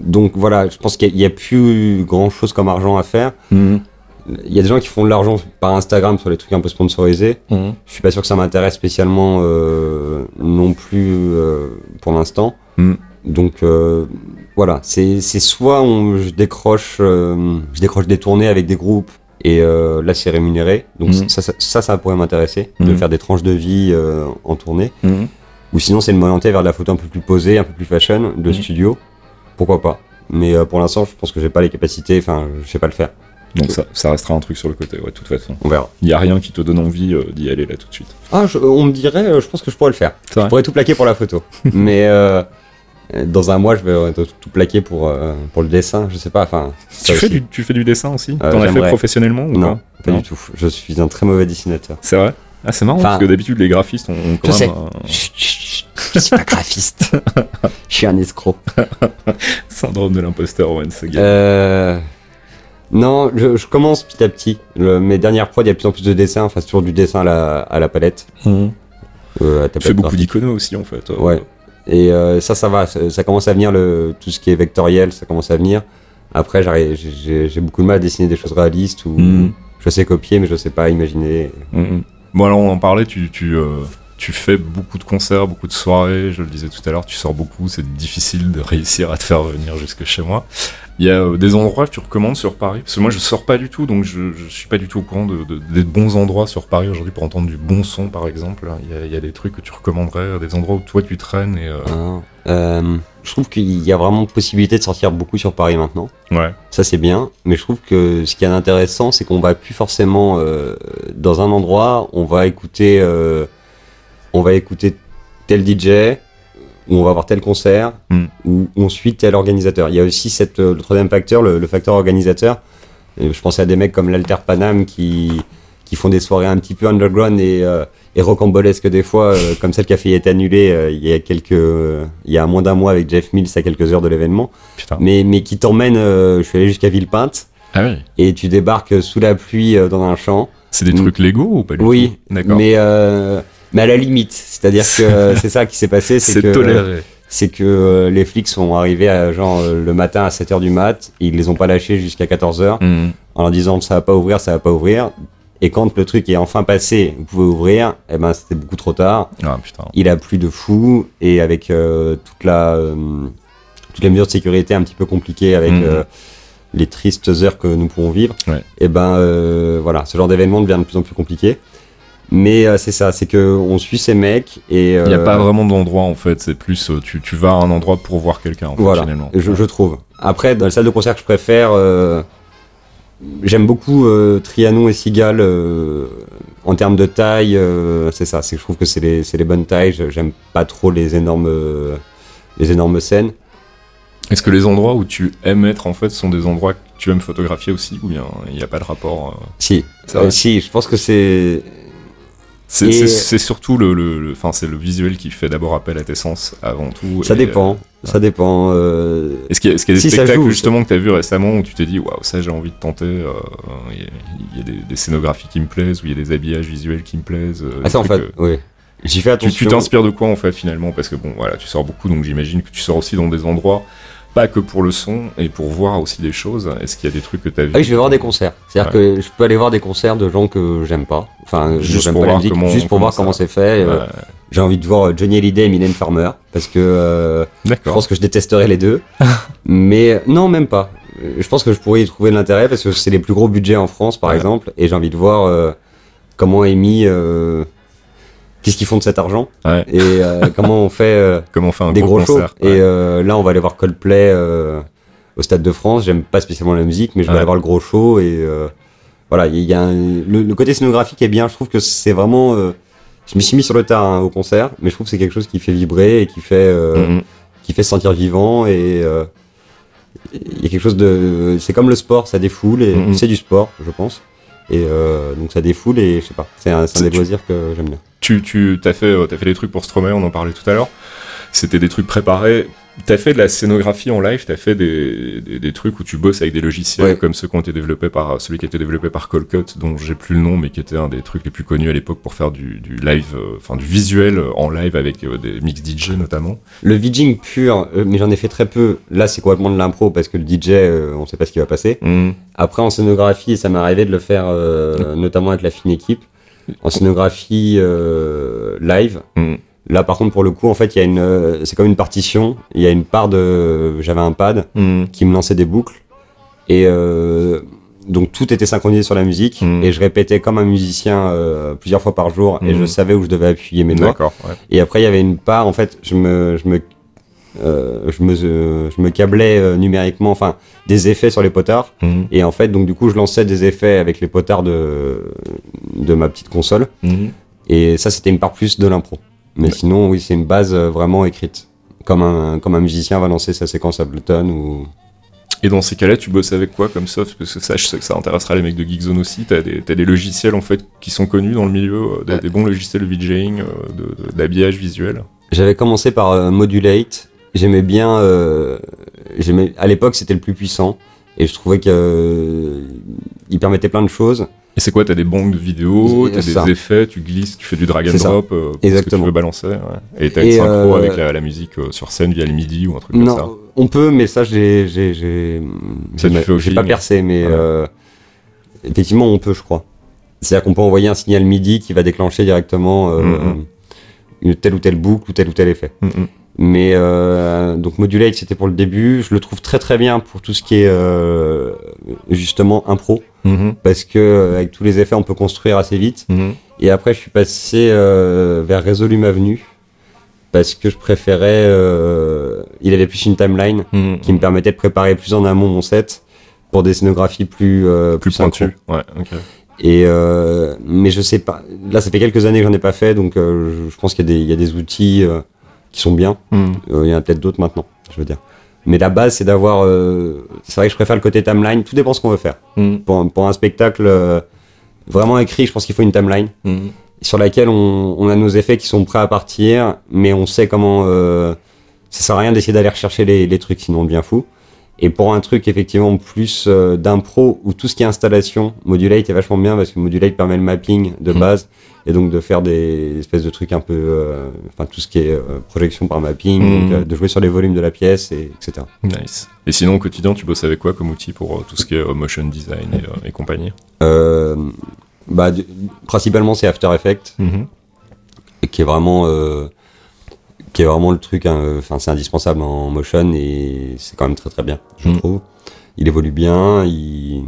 donc voilà, je pense qu'il n'y a, plus grand chose comme argent à faire. Mhm. Il y a des gens qui font de l'argent par Instagram sur les trucs un peu sponsorisés. Mhm. Je suis pas sûr que ça m'intéresse spécialement euh, non plus euh, pour l'instant. Mm. Donc euh, voilà, c'est soit on, je décroche je décroche des tournées avec des groupes et là c'est rémunéré. Donc Mm. ça, ça ça ça pourrait m'intéresser de faire des tranches de vie en tournée. Mhm. Ou sinon c'est de m'orienter vers de la photo un peu plus posée, un peu plus fashion, de studio. Pourquoi pas. Mais euh, pour l'instant je pense que j'ai pas les capacités. Enfin je sais pas le faire. Donc ça, ça restera un truc sur le côté, ouais, de toute façon. On verra. Il y a rien qui te donne envie euh, d'y aller là tout de suite. Ah je- on me dirait, euh, je pense que je pourrais le faire. Je pourrais tout plaquer pour la photo. Mais euh, dans un mois, je vais euh, tout plaquer pour, euh, pour le dessin. Je sais pas. Enfin, tu fais, du, tu fais du dessin aussi? Euh, T'en as fait professionnellement ou Non, pas? pas du tout. Je suis un très mauvais dessinateur. C'est vrai? Ah, c'est marrant, Enfin, parce que d'habitude, les graphistes ont, ont quand je même sais. un Chut, chut, chut. Je suis pas graphiste. Je suis un escroc. syndrome de l'imposteur, once again. Euh, non, je, je commence petit à petit. Le- mes dernières prods, il y a de plus en plus de dessins. Enfin, toujours du dessin à la, à la palette. Mhm. Euh, Tu fais beaucoup d'iconos aussi, en fait. euh. Ouais. Et euh, ça, ça va. Ça, ça commence à venir, le, tout ce qui est vectoriel, ça commence à venir. Après, j'ai beaucoup de mal à dessiner des choses réalistes ou Mhm. je sais copier, mais je sais pas imaginer. Mhm. Bon, alors on en parlait, tu, tu, euh, tu fais beaucoup de concerts, beaucoup de soirées, je le disais tout à l'heure, tu sors beaucoup, c'est difficile de réussir à te faire venir jusque chez moi. Il y a euh, des endroits que tu recommandes sur Paris? Parce que moi je sors pas du tout, donc je, je suis pas du tout au courant de, de- des bons endroits sur Paris aujourd'hui pour entendre du bon son par exemple. Il y a, des trucs que tu recommanderais, des endroits où toi tu traînes et... euh. Euh, je trouve qu'il y a vraiment possibilité de sortir beaucoup sur Paris maintenant. Ouais. Ça, c'est bien. Mais je trouve que ce qui est intéressant, c'est qu'on va plus forcément euh, dans un endroit, on va écouter, euh, on va écouter tel DJ, ou on va voir tel concert, Mm. ou on suit tel organisateur. Il y a aussi cette, euh, le troisième facteur, le, le facteur organisateur. Je pensais à des mecs comme l'Alter Panam qui, qui font des soirées un petit peu underground et, et rocambolesques des fois, euh, comme celle qui a failli être annulée euh, il y a quelques, euh, il y a moins d'un mois avec Jeff Mills à quelques heures de l'événement, mais, mais qui t'emmène, je suis allé jusqu'à Villepinte, Ah oui. et tu débarques sous la pluie dans un champ. C'est des Mm. trucs légaux ou pas du Oui, tout? D'accord. mais, mais à la limite. C'est-à-dire que c'est ça qui s'est passé, c'est que, toléré. c'est que les flics sont arrivés à, genre, le matin à 7h du mat, ils les ont pas lâchés jusqu'à 14h, Mhm. en leur disant ça va pas ouvrir, ça va pas ouvrir. Et quand le truc est enfin passé, vous pouvez ouvrir, eh ben c'était beaucoup trop tard. Ah putain. Il a plu de fou, et avec euh, toute la, euh, toutes les mesures de sécurité un petit peu compliquées avec Mhm. euh, les tristes heures que nous pouvons vivre, Ouais. et ben euh, voilà, ce genre d'événement devient de plus en plus compliqué. Mais c'est ça, c'est que on suit ces mecs et Il n'y a pas vraiment d'endroit en fait, c'est plus tu, tu vas à un endroit pour voir quelqu'un en fait, voilà, finalement. je, je trouve. Après, dans les salles de concert que je préfère, j'aime beaucoup euh, Trianon et Sigal euh, en termes de taille. euh, c'est ça, c'est que je trouve que c'est les, c'est les bonnes tailles. J'aime pas trop les énormes, euh, les énormes scènes. Est-ce que les endroits où tu aimes être en fait sont des endroits que tu aimes photographier aussi ou bien il n'y a pas de rapport Si, si, je pense que c'est C'est Et- surtout le, le, le- c'est le visuel qui fait d'abord appel à tes sens avant tout. Ça dépend, ça dépend. euh, euh, Est-ce qu'il y, a- y des Si, spectacles joue, justement que tu as vu récemment où tu t'es dit waouh ça j'ai envie de tenter euh, Il y a, il y a des, des scénographies qui me plaisent ou il y a des habillages visuels qui me plaisent. euh, Ah ça en fait, euh, oui. J'y fais Tu attention. tu t'inspires de quoi en fait finalement? Parce que bon voilà, tu sors beaucoup donc j'imagine que tu sors aussi dans des endroits pas que pour le son et pour voir aussi des choses. Est-ce qu'il y a des trucs que tu as vu Ah oui, je vais voir des concerts. C'est-à-dire que je peux aller voir des concerts de gens que j'aime pas. Enfin, Juste pour pas la voir musique, comment- juste pour voir comment c'est fait. euh, J'ai envie de voir Johnny Hallyday et Mylène Farmer parce que euh, je pense que je détesterais les deux. Mais euh, non, même pas. Euh, Je pense que je pourrais y trouver de l'intérêt parce que c'est les plus gros budgets en France, par Ouais. exemple, et j'ai envie de voir euh, comment est mis, euh, qu'est-ce qu'ils font de cet argent Ouais. et euh, comment on fait euh, Comment on fait un des gros, gros shows. concert Et ouais. euh, là, on va aller voir Coldplay euh, au Stade de France. J'aime pas spécialement la musique, mais je vais Ouais. aller voir le gros show et euh, voilà, il y a un- le, le côté scénographique est bien. Je trouve que c'est vraiment. euh, je me suis mis sur le tard hein, au concert, mais je trouve que c'est quelque chose qui fait vibrer et qui fait euh, Mhm. qui fait se sentir vivant et euh, il y a quelque chose de. C'est comme le sport, ça défoule et Mhm. c'est du sport, je pense. Et euh, donc ça défoule et je sais pas, c'est un, un des loisirs que j'aime bien. Tu, tu as fait, euh, fait des trucs pour Stromae, on en parlait tout à l'heure. C'était des trucs préparés. T'as fait de la scénographie en live, t'as fait des, des, des trucs où tu bosses avec des logiciels Ouais. comme ceux qui ont été développés par celui qui a été développé par Colcut, dont j'ai plus le nom, mais qui était un des trucs les plus connus à l'époque pour faire du, du live, euh, enfin du visuel en live avec euh, des mix DJ notamment. Le VJing pur, euh, mais j'en ai fait très peu. Là, c'est complètement de l'impro parce que le DJ, on sait pas ce qui va passer. Après, en scénographie, ça m'est arrivé de le faire notamment avec la fine équipe. En scénographie euh, live. Mhm. Là, par contre, pour le coup, en fait, il y a une, euh, c'est comme une partition. Il y a une part de, j'avais un pad qui me lançait des boucles et euh, donc tout était synchronisé sur la musique Mhm. et je répétais comme un musicien euh, plusieurs fois par jour et je savais où je devais appuyer mes doigts. D'accord, ouais. Et après, il y avait une part, en fait, je me, je me, euh, je me, euh, je me câblais euh, numériquement, enfin, des effets sur les potards. Mhm. Et en fait, donc du coup, je lançais des effets avec les potards de, de ma petite console. Mhm. Et ça, c'était une part plus de l'impro. Mais sinon, oui, c'est une base vraiment écrite. Comme un, comme un musicien va lancer sa séquence Ableton ou. Et dans ces cas-là, tu bosses avec quoi comme soft? Parce que ça, je sais que ça intéressera les mecs de Geekzone aussi. T'as des, t'as des logiciels en fait qui sont connus dans le milieu, des, bons logiciels de VJing, d'habillage visuel. J'avais commencé par Modulate. J'aimais bien. euh, à l'époque, c'était le plus puissant. Et je trouvais que euh, il permettait plein de choses. Et c'est quoi T'as des banques de vidéos, t'as des ça. effets, tu glisses, tu fais du drag and drop, euh, pour ce que Exactement. tu veux balancer. ouais. Et t'as une synchro euh, avec la, la musique sur scène via le MIDI ou un truc comme ça. On peut, mais ça, j'ai, j'ai, pas percé, mais Ouais. effectivement, on peut, je crois. C'est-à-dire qu'on peut envoyer un signal MIDI qui va déclencher directement euh, Mhm. une telle ou telle boucle ou tel ou tel effet. Mm, mm. Mais euh, donc Modulate, c'était pour le début. Je le trouve très très bien pour tout ce qui est euh, justement impro, Mhm. parce que euh, avec tous les effets, on peut construire assez vite. Mhm. Et après, je suis passé euh, vers Resolume Avenue parce que je préférais. euh, il avait plus une timeline Mhm. qui me permettait de préparer plus en amont mon set pour des scénographies plus euh, Plus synchro. pointu. Ouais, ok. Et euh, mais je sais pas. Là, ça fait quelques années que j'en ai pas fait, donc euh, je, pense qu'il y, a des- il y a des outils euh, qui sont bien. Mhm. Euh, il y en a peut-être d'autres maintenant, je veux dire. Mais la base, c'est d'avoir. euh, c'est vrai que je préfère le côté timeline. Tout dépend ce qu'on veut faire. Mhm. Pour, un- pour un spectacle euh, vraiment écrit, je pense qu'il faut une timeline Mhm. sur laquelle on, on a nos effets qui sont prêts à partir, mais on sait comment. Ça sert à rien d'essayer d'aller rechercher les, les trucs, sinon on devient fou. Et pour un truc effectivement plus euh, d'impro ou tout ce qui est installation, Modulate est vachement bien parce que Modulate permet le mapping de Mhm. base et donc de faire des espèces de trucs un peu, euh, enfin tout ce qui est euh, projection par mapping, donc, euh, de jouer sur les volumes de la pièce et etc. Nice. Et sinon, au quotidien, tu bosses avec quoi comme outil pour tout ce qui est motion design et, et compagnie? Euh, bah, du- principalement c'est After Effects. Mhm. qui est vraiment euh, qui est vraiment le truc hein, enfin c'est indispensable en motion et c'est quand même très très bien je Mm. trouve il évolue bien il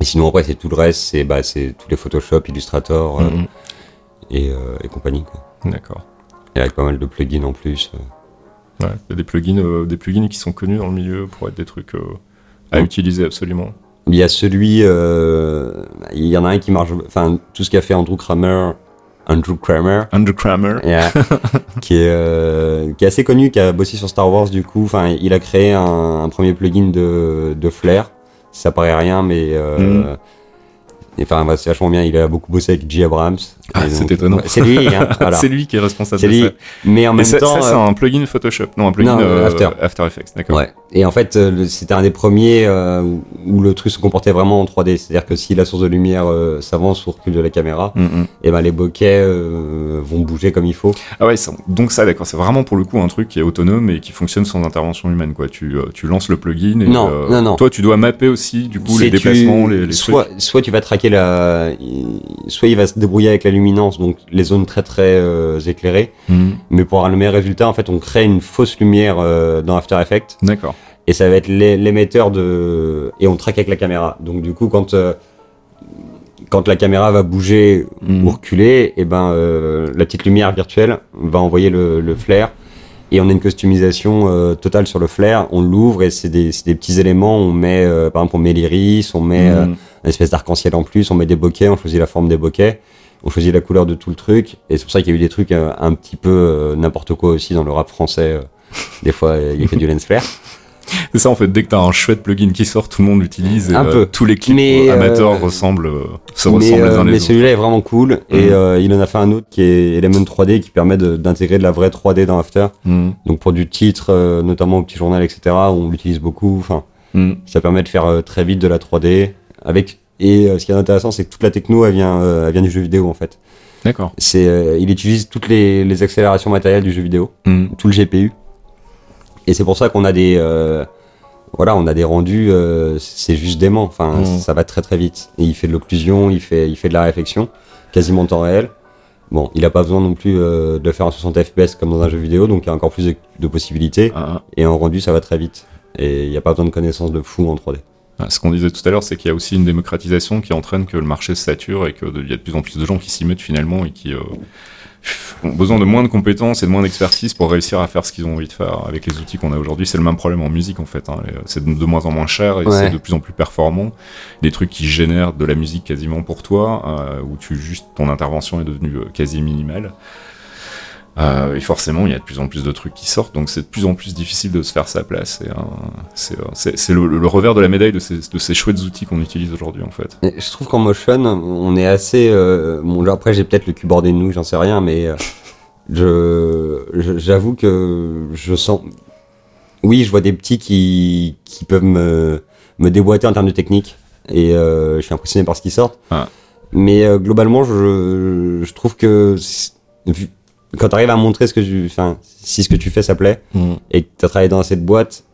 et sinon après c'est tout le reste c'est bah tous les Photoshop Illustrator euh, Mhm. et, euh, et compagnie. D'accord. et avec pas mal de plugins en plus euh. Ouais, il y a des plugins, des plugins qui sont connus dans le milieu pour être des trucs à Ouais. utiliser absolument. il y a celui il y en a un qui marche enfin tout ce qu'a fait Andrew Kramer Andrew Kramer Andrew Kramer. Yeah. qui est euh, qui est assez connu, qui a bossé sur Star Wars du coup. Enfin, il a créé un, un premier plugin de de Flair. Ça paraît rien, mais euh, Mhm. Enfin, c'est vachement bien. Il a beaucoup bossé avec J. Abrams. Ah, c'est étonnant. C'est lui, hein, voilà. C'est lui qui est responsable de ça. Mais en même ça, temps, ça, c'est euh, un plugin Photoshop. Non, un plugin Non, euh, After. After Effects, d'accord. Ouais. Et en fait, euh, c'était un des premiers euh, où, le truc se comportait vraiment en 3D. C'est-à-dire que si la source de lumière euh, s'avance ou recule de la caméra, Mhm. et ben les bokeh vont bouger comme il faut. Ah ouais, donc ça, d'accord, c'est vraiment pour le coup un truc qui est autonome et qui fonctionne sans intervention humaine, quoi. Tu, tu lances le plugin et Non, non, non. toi, tu dois mapper aussi, du coup, les tu- déplacements, les, les soit, trucs. soit tu vas traquer la, soit il va se débrouiller avec la luminance, donc les zones très très euh, éclairées. Mhm. Mais pour avoir le meilleur résultat, en fait, on crée une fausse lumière euh, dans After Effects D'accord. et ça va être l'é- l'émetteur de et on traque avec la caméra. Donc du coup, quand euh, quand la caméra va bouger Mhm. ou reculer, et ben euh, la petite lumière virtuelle va envoyer le, le flair Et on a une customisation euh, totale sur le flair. On l'ouvre et c'est des, des petits éléments. On met, euh, par exemple, on met l'iris, on met euh, Mhm. Une espèce d'arc-en-ciel en plus, on met des bokeh, on choisit la forme des bokeh, on choisit la couleur de tout le truc. Et c'est pour ça qu'il y a eu des trucs euh, un petit peu euh, n'importe quoi aussi dans le rap français. euh. Des fois, il y a que du lens flare. C'est ça en fait, dès que t'as un chouette plugin qui sort, tout le monde l'utilise et Un peu. tous les clips Mais, amateurs ressemblent, se mais ressemblent les uns mais les autres. celui-là est vraiment cool. Et euh, il en a fait un autre qui est Element 3D qui permet d'intégrer de, la vraie 3D dans After. Mhm. Donc pour du titre, notamment au petit journal, etc., on l'utilise beaucoup. Enfin, Mhm. ça permet de faire euh, très vite de la 3D. Avec et euh, ce qui est intéressant, c'est que toute la techno, elle vient, euh, elle vient du jeu vidéo en fait. D'accord. C'est, euh, il utilise toutes les, les accélérations matérielles du jeu vidéo, Mhm. tout le GPU. Et c'est pour ça qu'on a des, voilà, on a des rendus, euh, c'est juste dément. Enfin, Mhm. ça va très très vite. Et il fait de l'occlusion, il fait, il fait de la réflexion, quasiment en temps réel. Bon, il a pas besoin non plus euh, de le faire en 60 FPS comme dans un jeu vidéo, donc il y a encore plus de, de possibilités. Ah, Et en rendu, ça va très vite. Et il n'y a pas besoin de connaissances de fou en 3D. Ah. Ce qu'on disait tout à l'heure, c'est qu'il y a aussi une démocratisation qui entraîne que le marché se sature et qu'il y a de plus en plus de gens qui s'y mettent finalement et qui euh, ont besoin de moins de compétences et de moins d'expertise pour réussir à faire ce qu'ils ont envie de faire avec les outils qu'on a aujourd'hui. C'est le même problème en musique en fait. hein. C'est de, moins en moins cher et Ouais. c'est de plus en plus performant. Des trucs qui génèrent de la musique quasiment pour toi, euh, où tu juste ton intervention est devenue euh, quasi minimale. Euh, et forcément, il y a de plus en plus de trucs qui sortent, donc c'est de plus en plus difficile de se faire sa place. C'est c'est- c'est le, le revers de la médaille de ces, de ces chouettes outils qu'on utilise aujourd'hui, en fait. Et je trouve qu'en motion, on est assez. Euh, bon, là, après, j'ai peut-être le cul bordé de nous, j'en sais rien, mais euh, je, j'avoue que je sens. Oui, je vois des petits qui, qui peuvent me, me déboîter en termes de technique, et je suis impressionné par ce qui sort. Ah. Mais globalement, je, je trouve que quand tu arrives à montrer ce que tu, enfin, si ce que tu fais ça plaît, et que tu as travaillé dans cette boîte,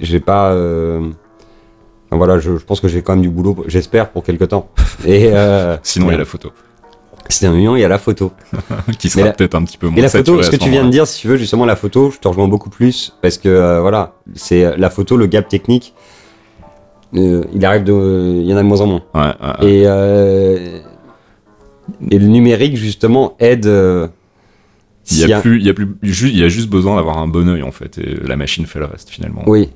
j'ai pas. euh, voilà, je, je pense que j'ai quand même du boulot, j'espère, pour quelque temps. Et euh, Sinon, il y a la photo, million, il y a la photo. qui sera la- peut-être un petit peu moins Et la photo, ce que tu viens de dire, si tu veux, justement, la photo, je te rejoins beaucoup plus parce que euh, voilà, c'est la photo, le gap technique. il arrive de, il y en a de moins en moins. Ouais, ouais, ouais. Et et le numérique justement aide. Euh, Il y a a- plus, il y a plus, ju- il y a juste besoin d'avoir un bon œil, en fait, et la machine fait le reste, finalement. Oui.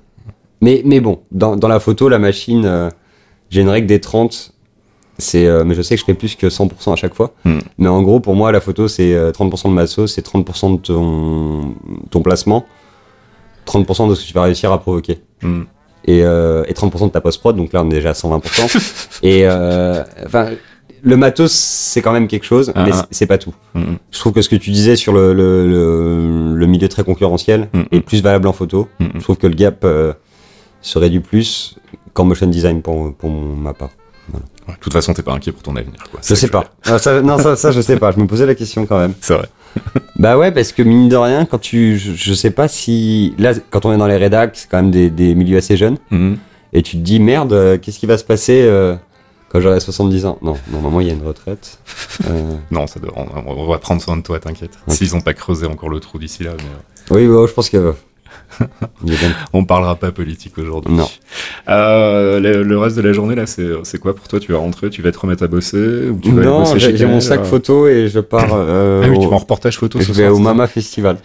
Mais, mais bon, dans, dans la photo, la machine, euh, j'ai une règle des 30. C'est, euh, mais je sais que je fais plus que 100% à chaque fois. Hmm. Mais en gros, pour moi, la photo, c'est euh, 30% de ma sauce, c'est 30% de ton, ton placement, 30% de ce que tu vas réussir à provoquer. Mm. Et, euh, et 30% de ta post-prod, donc là, on est déjà à 120%. et euh, enfin, le matos, c'est quand même quelque chose, Ah, mais ah. c'est- pas tout. Mm, mm. Je trouve que ce que tu disais sur le, le, le, le milieu très concurrentiel Mm, est plus valable en photo. Je trouve que le gap euh, se réduit plus qu'en motion design pour, pour ma part. Ouais, De toute façon, t'es pas inquiet pour ton avenir, quoi. Je sais que pas. Ah, ça- non, ça, ça, je sais pas. Je me posais la question quand même. C'est vrai. Bah ouais, parce que mine de rien, quand tu. Je, je sais pas si. Là, quand on est dans les rédacs, c'est quand même des, des milieux assez jeunes. Et tu te dis, merde, euh, qu'est-ce qui va se passer euh, quand j'aurai 70 ans Non, normalement, il y a une retraite. Euh, Non, ça devrait, on, on va prendre soin de toi, t'inquiète. S'ils ont pas creusé encore le trou d'ici là, mais euh, oui, ouais, je pense que. bien- on parlera pas politique aujourd'hui. Non. Euh, le, le reste de la journée là, c'est quoi pour toi? Tu vas rentrer, tu vas te remettre à bosser ou tu vas aller Non, j'ai mon sac euh photo et je pars. euh, Ah oui, au- tu vas en reportage photo je ce vais soir. au Mama Festival.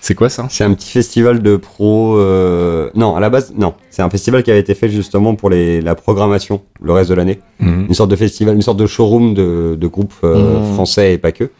C'est quoi ça C'est un petit festival de pro. euh, Non, à la base, non. C'est un festival qui avait été fait justement pour les... la programmation le reste de l'année. Mhm. Une sorte de festival, une sorte de showroom de, de groupes euh, Mhm. français et pas que.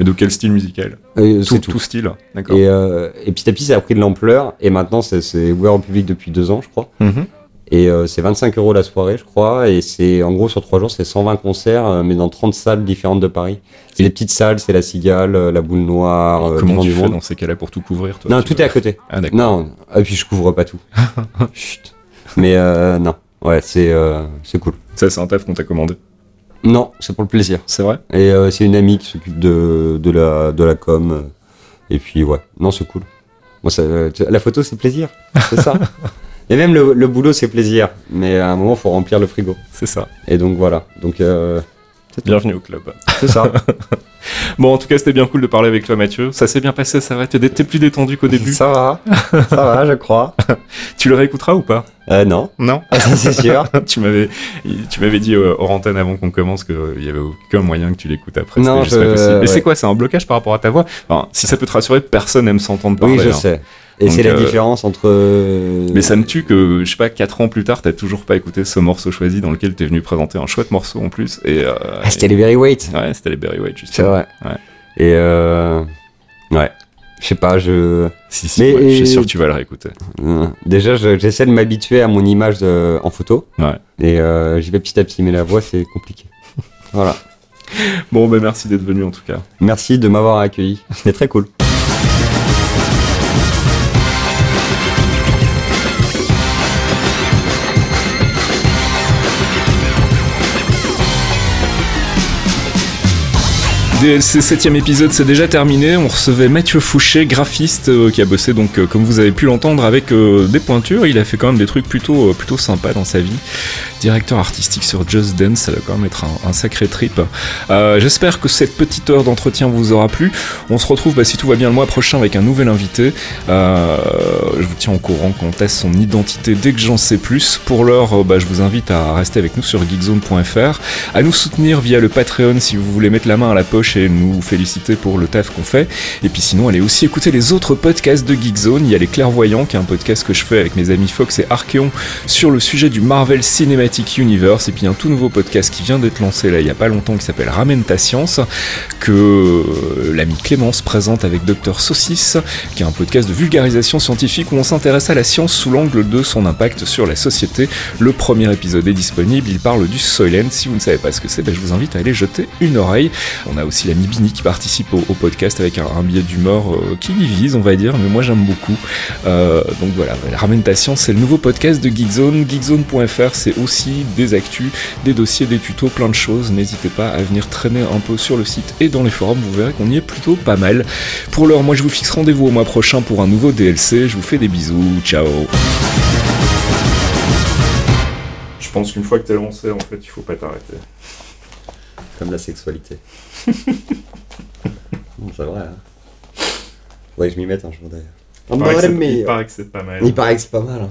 Et de quel style musical Et tout, c'est tout. tout style, d'accord. Et, euh, et petit à petit, ça a pris de l'ampleur. Et maintenant, c'est- c'est ouvert au public depuis deux ans, je crois. Mhm. Et euh, c'est 25 euros la soirée, je crois. Et c'est en gros sur trois jours, c'est 120 concerts, euh, mais dans 30 salles différentes de Paris. C'est des petites salles, c'est la Cigale, euh, la Boule Noire, Comment tu du fais Monde. dans ces cas-là pour tout couvrir toi Non, tout est à côté. Ah d'accord. Non, et puis je couvre pas tout. Chut. Mais non, ouais, c'est c'est cool. Ça c'est un taf qu'on t'a commandé. Non, c'est pour le plaisir. C'est vrai Et c'est une amie qui s'occupe de, de, la, de la com. Et puis ouais, non, c'est cool. Moi, ça, la photo, c'est plaisir. C'est ça. Et même le, le boulot, c'est plaisir. Mais à un moment, faut remplir le frigo. C'est ça. Et donc voilà. Donc euh, Bienvenue au club. C'est ça. Bon, en tout cas, c'était bien cool de parler avec toi, Mathieu. Ça s'est bien passé, ça va? T'es plus détendu qu'au début? ça va. Ça va, je crois. Tu le réécouteras ou pas? Euh, non. Non? C'est sûr. tu m'avais, tu m'avais dit euh, hors antenne avant qu'on commence qu'il y avait aucun moyen que tu l'écoutes après. Non, C'était juste je- pas possible. Ouais. c'est quoi? C'est un blocage par rapport à ta voix? Enfin, Si ça peut te rassurer, personne aime s'entendre parler. Oui, je hein. sais. Et c'est la euh, différence entre. euh, Mais ça me tue que, je sais pas, 4 ans plus tard, t'as toujours pas écouté ce morceau choisi dans lequel t'es venu présenter un chouette morceau en plus. Et, euh, Ah, c'était les Very Wait. et- Ouais, c'était les Berry C'est justement. vrai. Ouais. Et euh... ouais. Je sais pas, je. Si, si, Mais- ouais, je suis sûr que tu vas le réécouter. Euh, Déjà, je- j'essaie de m'habituer à mon image de- en photo. Ouais. Et euh, j'y vais petit à petit, mais la voix, c'est compliqué. Voilà. Bon, bah merci d'être venu en tout cas. Merci de m'avoir accueilli. C'était très cool. DLC 7 épisode, c'est déjà terminé. On recevait Mathieu Fouché, graphiste, euh, qui a bossé donc, euh, comme vous avez pu l'entendre, avec euh, des pointures. Il a fait quand même des trucs plutôt, plutôt sympas dans sa vie. Directeur artistique sur Just Dance, ça va quand même être un, sacré trip. J'espère que cette petite heure d'entretien vous aura plu. On se retrouve, bah, si tout va bien, le mois prochain avec un nouvel invité. Je vous tiens au courant qu'on teste son identité dès que j'en sais plus. Pour l'heure, bah, je vous invite à rester avec nous sur geekzone.fr, à nous soutenir via le Patreon si vous voulez mettre la main à la poche nous féliciter pour le taf qu'on fait. Et puis sinon, allez aussi écouter les autres podcasts de Geekzone. Il y a Les Clairvoyants, qui est un podcast que je fais avec mes amis Fox et Archeon sur le sujet du Marvel Cinematic Universe. Et puis un tout nouveau podcast qui vient d'être lancé là il y a pas longtemps qui s'appelle Ramène ta science, que euh, l'ami Clémence présente avec Docteur Saucisse, qui est un podcast de vulgarisation scientifique où on s'intéresse à la science sous l'angle de son impact sur la société. Le premier épisode est disponible, il parle du Soylent. Si vous ne savez pas ce que c'est, ben, je vous invite à aller jeter une oreille. On a aussi l'ami Bini qui participe au, au podcast avec un, un biais d'humeur euh, qui divise, on va dire, mais moi j'aime beaucoup. Euh, donc voilà, Ramène ta science, c'est le nouveau podcast de Geekzone. Geekzone.fr, c'est aussi des actus, des dossiers, des tutos, plein de choses. N'hésitez pas à venir traîner un peu sur le site et dans les forums, vous verrez qu'on y est plutôt pas mal. Pour l'heure, moi je vous fixe rendez-vous au mois prochain pour un nouveau DLC. Je vous fais des bisous, ciao. Je pense qu'une fois que t'es lancé, en fait, il faut pas t'arrêter. Comme la sexualité. Bon, c'est vrai, hein. Ouais, je m'y mette un jour d'ailleurs. Il paraît que c'est- il paraît que c'est pas mal. Il paraît que c'est pas mal. Hein.